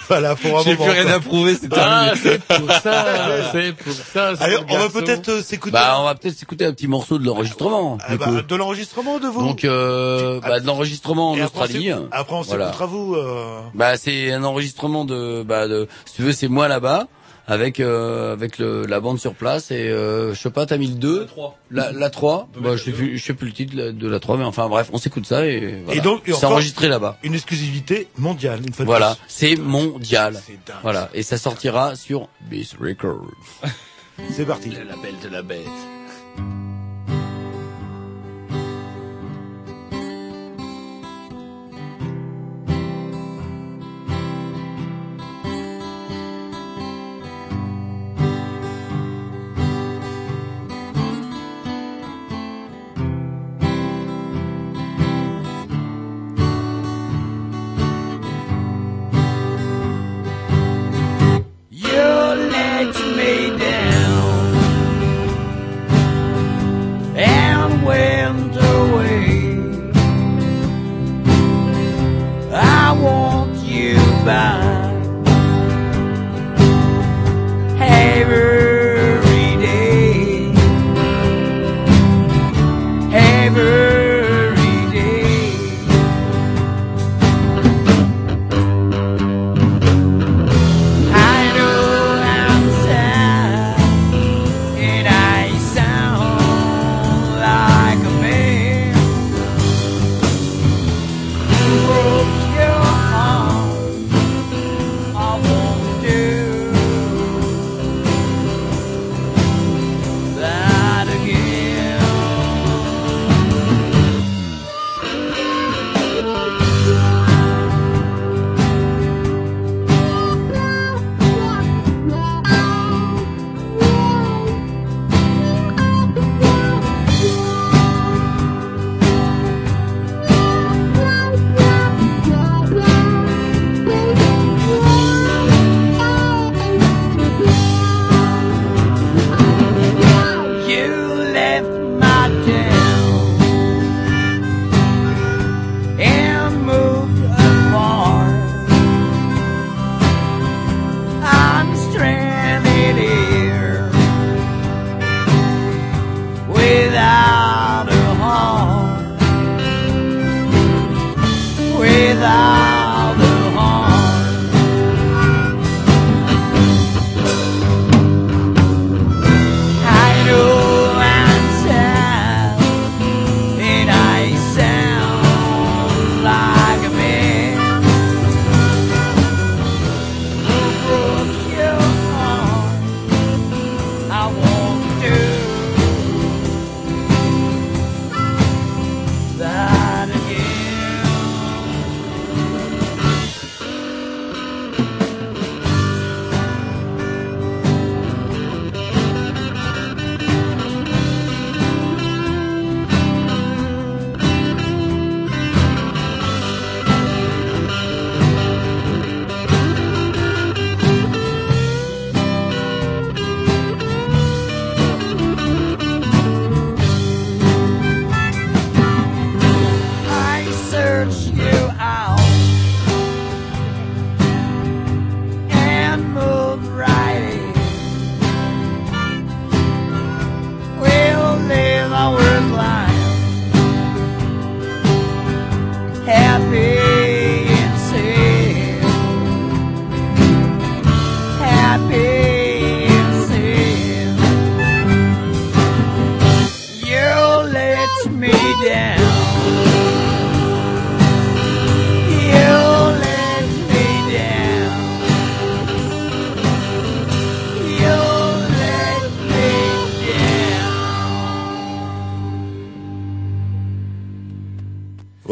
Voilà, pour un J'ai plus rien à prouver, c'est Ah, terminé. c'est pour ça, c'est pour ça. Allez, on va peut-être euh, s'écouter Bah on va peut-être s'écouter un petit morceau de l'enregistrement. Ah, bah, de l'enregistrement de vous. Donc euh, bah, de l'enregistrement en Et après, on Australie. s'écoute- Après, on Voilà. s'écoutera vous. euh, Bah c'est un enregistrement de bah de si tu veux c'est moi là-bas avec euh, avec le, la bande sur place et euh, je sais pas, t'as mis le 2 La, la 3 bah, je sais plus je sais plus le titre de la- de la 3 mais enfin bref, on s'écoute ça et voilà. Et donc, c'est enregistré là-bas. Une exclusivité mondiale, une fois de Voilà, c'est mondial. Voilà, et ça sortira sur Beast Records. C'est parti. Le label de la bête.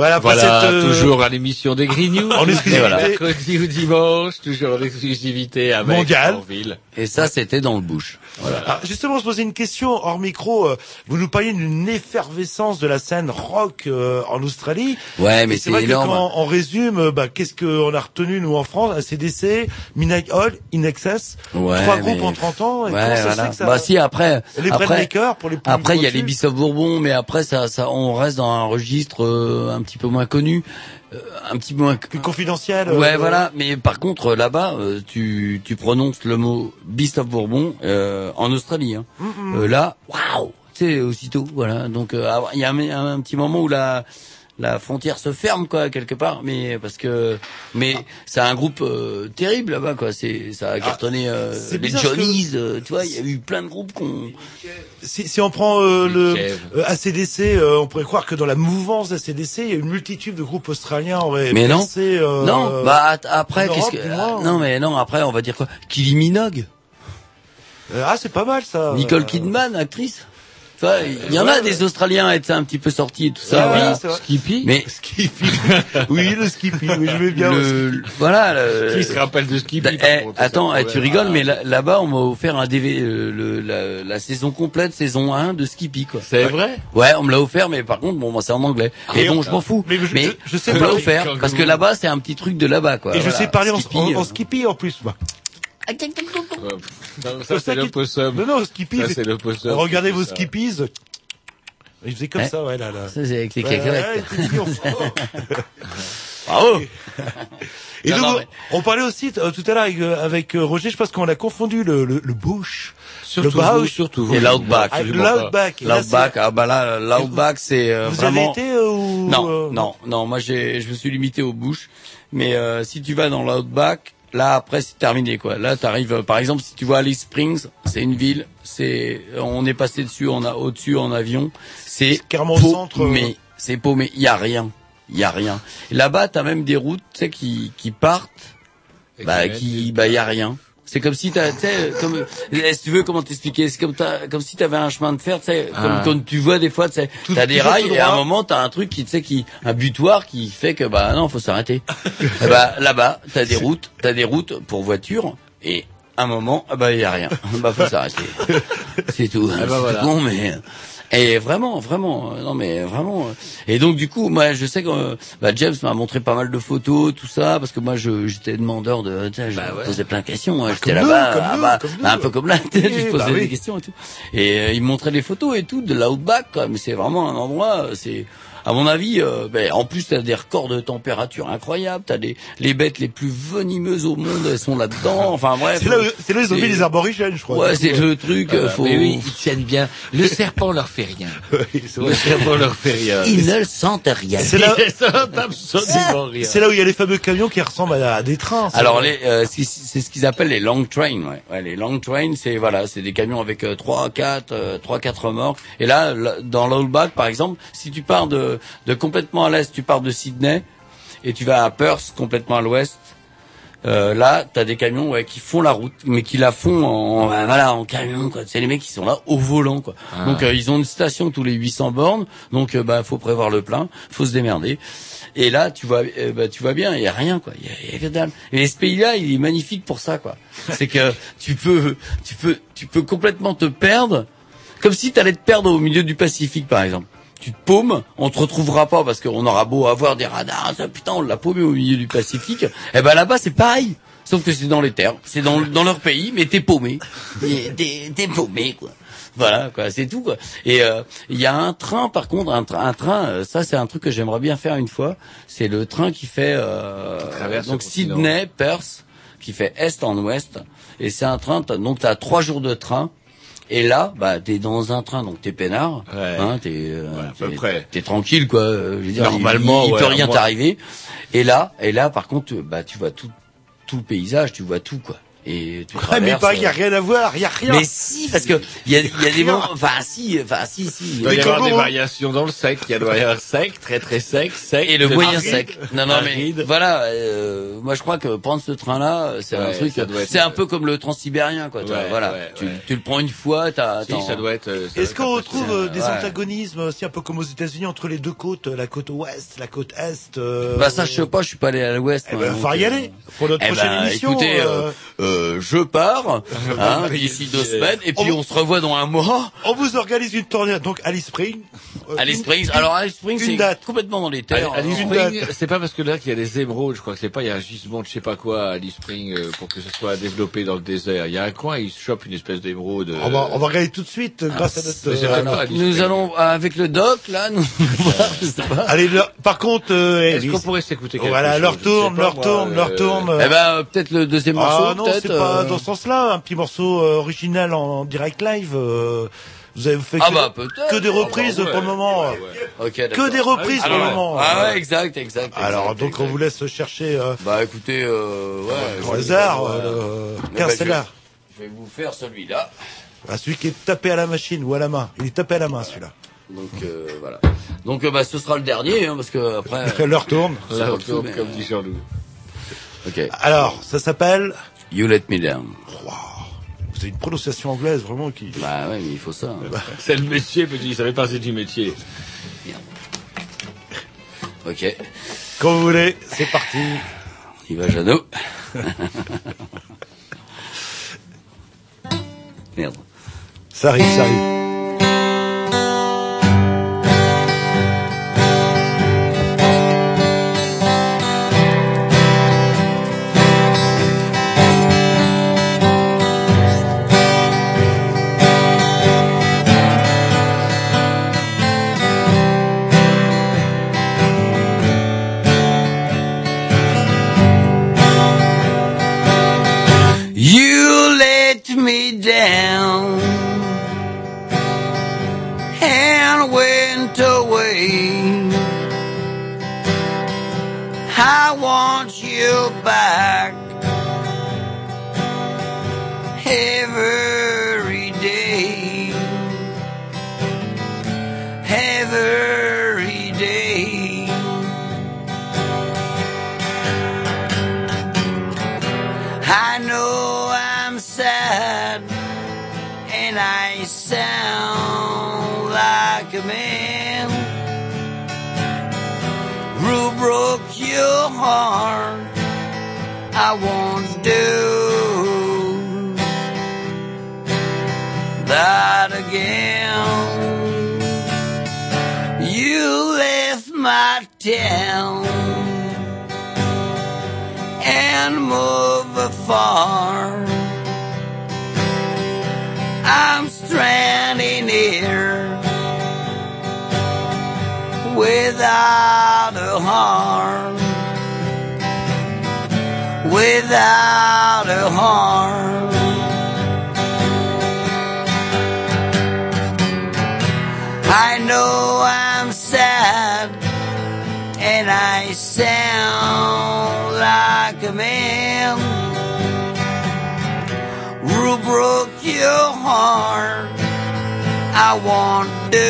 Voilà, Voilà, cette, euh, toujours à l'émission des Grignoux. En exclusivité. Et voilà, mercredi ou dimanche, toujours en exclusivité avec Mondial. Et ça, c'était dans le bush. Alors, Ah, justement, on se posait une question hors micro. euh, Vous nous parliez d'une effervescence de la scène rock euh, en Australie. Ouais, mais c'est énorme. que quand on résume, euh, bah, qu'est-ce qu'on a retenu nous en France? ACDC, Midnight Oil, In Excess, Ouais, trois mais- groupes en 30 ans. Et Ouais, comment ça se voilà. fait que ça... Bah si après, Les après, pour les plus après il y a les. Bissoff Bourbon, mais après ça, ça, on reste dans un registre euh, un petit peu moins connu, un petit peu moins plus confidentiel. Ouais, euh, voilà. Mais par contre, là-bas, euh, tu, tu prononces le mot Beast of Bourbon euh, en Australie. Hein. Mm, Euh, là, waouh, tu sais, aussitôt, voilà. Donc, euh, ah, il y a un, un, un petit moment où la la frontière se ferme quoi quelque part, mais parce que mais c'est un groupe euh, terrible là-bas quoi. C'est ça a cartonné euh, les que- Johnnies, euh, tu vois, il y a eu plein de groupes qu'on Si, si on prend euh, le euh, ACDC, euh, on pourrait croire que dans la mouvance d'ACDC, il y a une multitude de groupes australiens Mais non, percé, euh, non. Bah at- après, qu'est-ce que moins. ah, non mais non après on va dire quoi? Kylie Minogue, Euh, ah, c'est pas mal ça. Nicole Euh, Kidman, actrice. Il y en a des Australiens à être un petit peu sortis et tout ça. Ah oui, voilà. Skippy Mais Skippy. oui, le Skippy. Oui, je vais bien. le, voilà. Le, Qui se rappelle de Skippy Bah, par eh, contre, attends, eh, tu rigoles, Ah. mais là- là-bas, on m'a offert un DV, euh, le, la, la saison complète, saison 1 de Skippy, quoi. C'est vrai Ouais, on me l'a offert, mais par contre, bon, moi, c'est en anglais. Et Et bon, on- je m'en fous. mais Mais, je- je- je sais on me pas- l'a offert, parce que là-bas, c'est un petit truc de là-bas, quoi. Et je sais parler en, Skippy, en, en euh, Skippy en plus. moi. Ouais. Non, ça C'est c'est ça le qui- possum. Non, non, Skippy. Ça c'est le possum. Regardez vos. Skippies. Il faisait comme Ouais. ça, ouais, là, là. Ça, c'est avec les Ouais, cacahuètes. Bravo! Et Non, donc, non, on- mais- on parlait aussi euh, tout à l'heure avec, euh, avec euh, Roger, je pense qu'on a confondu le, le, le bush, Surtout le vous, surtout vous. Et l'Outback. Ah, l'Outback. L'Outback, c'est- ah bah là, l'Outback, c'est euh, Vous vraiment... avez été euh, ou Non, euh, non, non. Moi, j'ai, je me suis limité aux bouches. Mais euh, si tu vas dans l'outback, là après c'est terminé quoi. Là, t'arrives. euh, Par exemple, si tu vois Alice Springs, c'est une ville. C'est, on est passé dessus, on a au-dessus en avion. C'est carrément au centre, euh. Mais c'est paumé. Il y a rien. Il y a rien. Là-bas, t'as même des routes, tu sais, qui qui partent. Bah, qui bah, y a rien. C'est comme si t'as, tu sais, comme, eh, si tu veux, comment t'expliquer, c'est comme t'as, comme si t'avais un chemin de fer, tu sais, comme, Ah. comme tu vois des fois, tu sais, t'as des rails et à un moment t'as un truc qui, tu sais, qui, un butoir qui fait que, bah, non, faut s'arrêter. et bah, là-bas, t'as des routes, t'as des routes pour voitures et, à un moment, ah bah, y a rien. bah, faut s'arrêter. C'est tout. Ah bah C'est voilà. tout con, mais, et vraiment, vraiment, euh, non mais vraiment. euh, Et donc du coup, moi, je sais que euh, bah, James m'a montré pas mal de photos, tout ça, parce que moi, je j'étais demandeur de, tu sais, je Bah ouais. posais plein de questions. hein, J'étais comme nous, là-bas, ah bah, nous. un peu comme là, Oui, je posais bah oui. des questions et tout. Et euh, il me montrait des photos et tout de l'outback, quoi. Mais c'est vraiment un endroit, c'est. À mon avis, euh, ben, en plus t'as des records de température incroyables, t'as des les bêtes les plus venimeuses au monde, elles sont là-dedans. Enfin bref. C'est là, où- là où ils ont mis les aborigènes, je crois. Ouais, c'est le truc. euh, faut... Mais oui, ils tiennent bien. Le serpent leur fait rien. Oui. Le serpent leur fait rien. Ils ne sentent rien. C'est là, Ils sentent absolument rien. c'est là où il y a les fameux camions qui ressemblent à, des trains. Alors les, euh, c'est ce qu'ils appellent les long trains. Ouais. Ouais, les long trains, c'est voilà, c'est des camions avec euh, trois, quatre, euh, trois, quatre remorques. Et là, là, dans l'Outback, par exemple, si tu pars de, de complètement à l'est, tu pars de Sydney et tu vas à Perth, complètement à l'ouest. Euh, là, t'as des camions ouais, qui font la route, mais qui la font en voilà en camion. C'est les mecs qui sont là au volant. quoi. Ah. Donc euh, ils ont une station tous les 800 bornes. Donc euh, bah faut prévoir le plein, faut se démerder. Et là, tu vois, euh, bah, tu vois bien, il y a rien, quoi. Il y y a que dalle. Et ce pays-là, il est magnifique pour ça, quoi. C'est que tu peux, tu peux, tu peux complètement te perdre, comme si tu allais te perdre au milieu du Pacifique, par exemple. Tu te paumes, on te retrouvera pas parce qu'on aura beau avoir des radars, ça, putain, on l'a paumé au milieu du Pacifique. Et ben là-bas, c'est pareil. Sauf que c'est dans les terres, c'est dans, dans leur pays, mais t'es paumé. T'es- T'es t'es paumé, quoi. Voilà, quoi, c'est tout, quoi. Et euh, il y a un train, par contre, un, tra- un train, euh, ça c'est un truc que j'aimerais bien faire une fois. C'est le train qui fait euh, Qui donc. Sydney, Perth, qui fait est en ouest. Et c'est un train, t'as- donc t'as trois jours de train. Et là, bah, t'es dans un train, donc t'es peinard, Ouais. hein, t'es, euh, Ouais, à peu t'es- près. t'es tranquille, quoi. euh, Je veux dire, Normalement, il, il, ouais, peut rien moi- t'arriver. Et là, et là, par contre, bah, tu vois tout, tout le paysage, tu vois tout, quoi. Et tu Ouais, mais pas, il y a rien à voir, il y a rien. mais si, parce que il y a, y a des moments, enfin si, enfin si, si. Il doit y avoir des variations dans le sec. Il y avoir sec, très très sec, sec. Et le moyen sec. Non, non, mais aride. voilà. euh, moi, je crois que prendre ce train-là, c'est un truc. ça doit être- C'est un peu comme le transsibérien, quoi. Ouais, voilà. ouais, tu, ouais. tu le prends une fois, t'as. Si, ça doit être. euh, Est-ce qu'on retrouve euh, des antagonismes aussi un peu comme aux États-Unis entre les deux côtes, la côte ouest, la côte est euh, Bah ça, je sais pas. Je suis pas allé à l'Ouest. Eh ben, faut y aller pour notre Eh prochaine ben, émission. écoutez, euh, euh, euh, je pars hein, d'ici deux semaines, et puis On- on se revoit dans un mois. on vous organise une tournée donc Alice Spring. Euh, Alice Springs. Alors Alice Springs, une c'est date. complètement dans les terres. Alice Une Spring, date. c'est pas parce que là qu'il y a des émeraudes, je crois que c'est pas, il y a un gisement de je sais pas quoi à Alice Spring euh, pour que ce soit développé dans le désert. Il y a un coin, ils chopent une espèce d'émeraude. euh, On va, on va regarder tout de suite euh, grâce à notre. euh, Alors, pas nous Springs. allons avec le doc là, nous voir, je sais pas. Allez, par contre, euh, Est-ce qu'on pourrait s'écouter quelque voilà, chose? leur tourne, leur tourne, euh, leur tourne. euh, Eh ben euh, peut-être le deuxième morceau, ah non, peut-être. C'est pas euh, dans ce sens-là. Un petit morceau euh, original en direct live. euh, Vous avez fait Ah que, bah que des Ah bah reprises ouais, pour le moment. ouais, ouais. Ok, que des reprises Ah, pour le moment. Ah ouais, exact, exact. Alors exact, donc on vous laisse chercher euh, Bah écoutez, euh, ouais. au hasard euh, Carcella. je, je vais vous faire celui-là. Ah, celui qui est tapé à la machine ou à la main. Il est tapé à la main celui-là. Donc euh, voilà. Donc euh, bah ce sera le dernier hein, parce que après. L'heure tourne. L'heure tourne, comme euh, dit Jean-Loup. Ok. Alors, ça s'appelle You Let Me Down. Vous avez une prononciation anglaise vraiment qui. Bah ouais, mais il faut ça. hein. C'est le métier, petit, ça fait partie du métier. Ok. Quand vous voulez, c'est parti. Il va Jeannot. Merde. Ça arrive, ça arrive. Down and went away. I want you back every sound like a man who broke your heart. I won't do that again. You left my town and move afar. Stranding here without a heart, without a heart. I know I'm sad and I sound like a man broke your heart. I won't do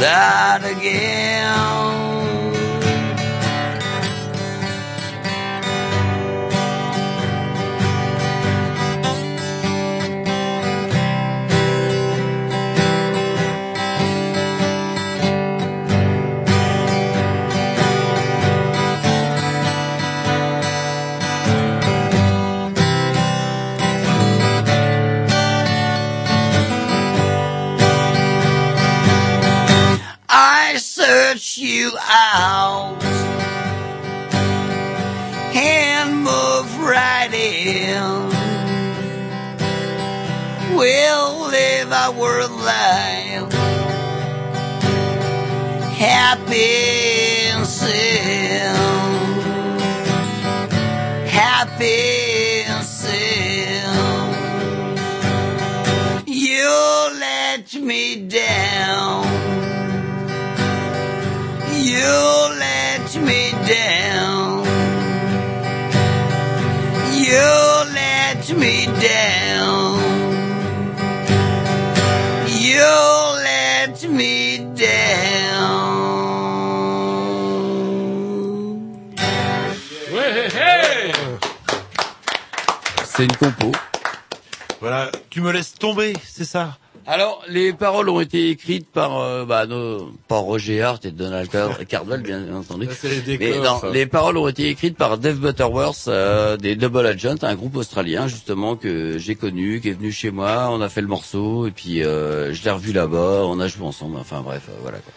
that again. You out and move right in. We'll live our life happy and sound, happy and sound. You let me down. You let me down. You let me down. You let me down. Ouais, hey, hey C'est une compo. Voilà, tu me laisses tomber, c'est ça? Alors, les paroles ont été écrites par, euh, bah, nos, par Roger Hart et Donald Car- Cardwell, bien entendu. les Mais décors, non, ça. les paroles ont été écrites par Dave Butterworth euh, des Double Agent, un groupe australien justement que j'ai connu, qui est venu chez moi. On a fait le morceau et puis euh, je l'ai revu là-bas. On a joué ensemble. Enfin bref, euh, voilà. Quoi.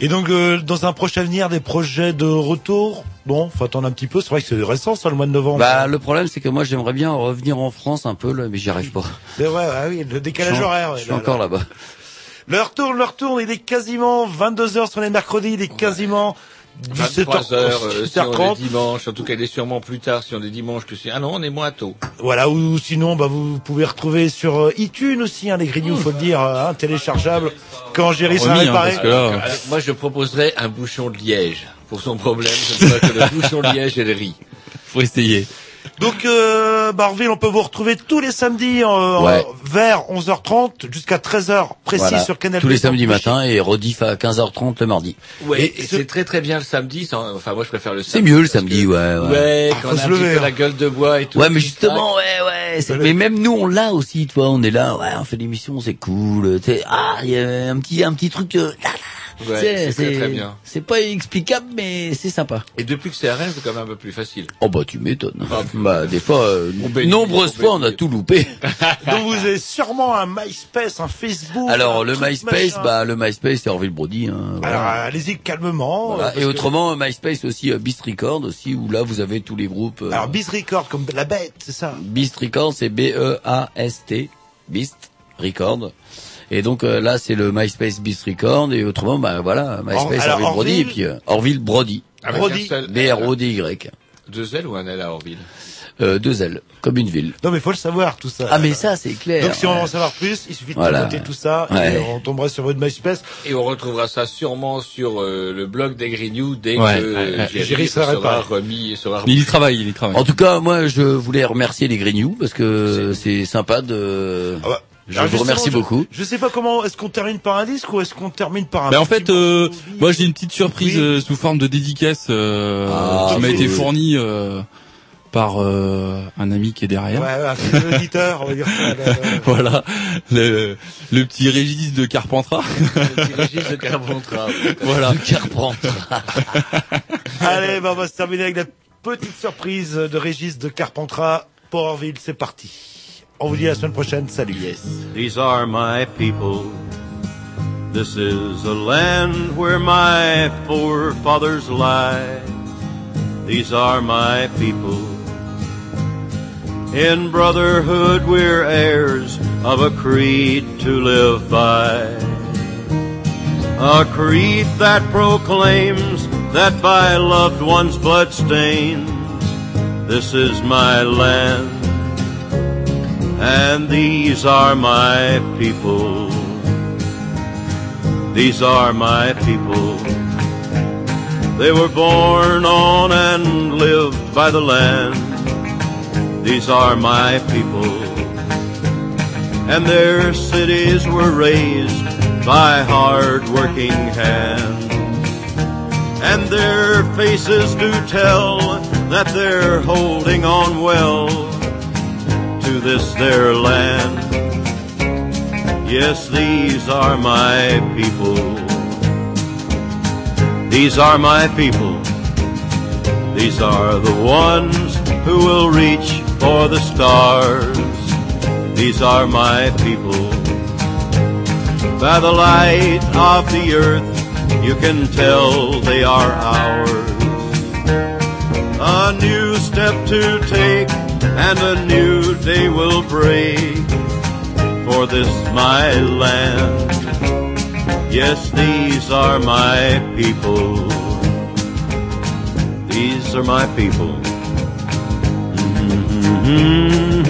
Et donc, euh, dans un prochain avenir, des projets de retour? Bon, faut attendre un petit peu. C'est vrai que c'est récent, ça, le mois de novembre. Bah, le problème c'est que moi j'aimerais bien revenir en France un peu, là, mais j'y arrive pas. C'est vrai, ah oui, le décalage Je horaire. Je suis là, encore là. là-bas. L'heure tourne, l'heure tourne. Il est quasiment 22 heures sur les mercredis. Il est quasiment 23 heures, euh, si on 17h30. est dimanche. En tout cas, il est sûrement plus tard si on est dimanche que si... Ah non, on est moins tôt. Voilà, ou sinon, bah, vous pouvez retrouver sur euh, iTunes aussi, hein, les Grignoux, faut le dire, euh, hein, téléchargeable. Quand Géry sera hein, réparé. Euh, Moi, je proposerais un bouchon de liège. Pour son problème, je crois que le bouchon de liège et le riz. faut essayer. Donc, euh, Barville, on peut vous retrouver tous les samedis euh, Ouais. vers 11h30 jusqu'à 13h précis Voilà. sur Canal+. Tous les samedis matins et rediff à 15h30 le mardi. Ouais, Et et, ce- c'est très très bien le samedi. sans- Enfin, moi, je préfère le C'est samedi. mieux le samedi, que- ouais. Ouais, Ouais, Ah, quand on a un petit lever, peu hein. la gueule de bois et tout. Ouais, mais justement, ouais, ouais. c'est- Mais même nous, on l'a aussi, tu vois. On est là, ouais, on fait l'émission, c'est cool. tu sais, Ah, il y a un petit, un petit truc. euh, là, là. Ouais, c'est très, très bien. C'est pas explicable, mais c'est sympa. Et depuis que c'est à Rennes, c'est quand même un peu plus facile. Oh bah tu m'étonnes. Ah, bah des fois, euh, On bénit, nombreuses on fois, on a tout loupé. Donc, vous avez sûrement un MySpace, un Facebook. Alors un le MySpace, machin. bah le MySpace, c'est Orville Brody. Hein, voilà. Alors, allez-y calmement. Voilà. Et que- autrement, MySpace aussi, euh, Beast Record aussi, où là vous avez tous les groupes. euh, Alors, Biz Record, comme la bête, c'est ça. Beast Record, c'est B-E-A-S-T, Beast Record. Et donc euh, là, c'est le MySpace Beast Record. Et autrement, bah voilà, MySpace alors, Orville Brody. Et Orville- puis euh, Orville Brody. Avec Brody. B-R-O-D-Y. Deux L ou un L à Orville Euh, deux L, comme une ville. Non, mais faut le savoir, tout ça. Ah mais ça, c'est clair. Donc, si on veut en savoir plus, il suffit de Voilà. noter tout ça, Ouais. et on tombera sur votre MySpace. Et on retrouvera ça sûrement sur euh, le blog des Grignoux dès Ouais, que ouais, sera réparé. remis et sera Mais il y travaille, il y travaille. En tout cas, moi, je voulais remercier les Grignoux parce que c'est sympa de. Ah bah, Je alors, vous remercie beaucoup. Je, sais pas comment, est-ce qu'on termine par un disque ou est-ce qu'on termine par un Ben en fait, euh, moi j'ai une petite surprise Oui. euh, sous forme de dédicace euh, Ah, qui m'a été fournie euh, par euh, un ami qui est Ouais, derrière. ouais, c'est l'auditeur, on va dire ça. là, là. Voilà, le, le petit Régis de Carpentras. Le petit Régis de Carpentras. voilà. De Carpentras. Allez, ben, on va se terminer avec la petite surprise de Régis de Carpentras pour Orville, c'est parti. Oh, La semaine prochaine, salut. These are my people. This is a land where my forefathers lie. These are my people. In brotherhood we're heirs of a creed to live by. A creed that proclaims that by loved ones' blood stains, this is my land and these are my people. These are my people. They were born on and lived by the land. These are my people. And their cities were raised by hard working hands. And their faces do tell that they're holding on well this their land. Yes, these are my people. These are my people. These are the ones who will reach for the stars. These are my people. By the light of the earth, you can tell they are ours. A new step to take and a new day will break for this my land. Yes, these are my people. These are my people. Mm-hmm.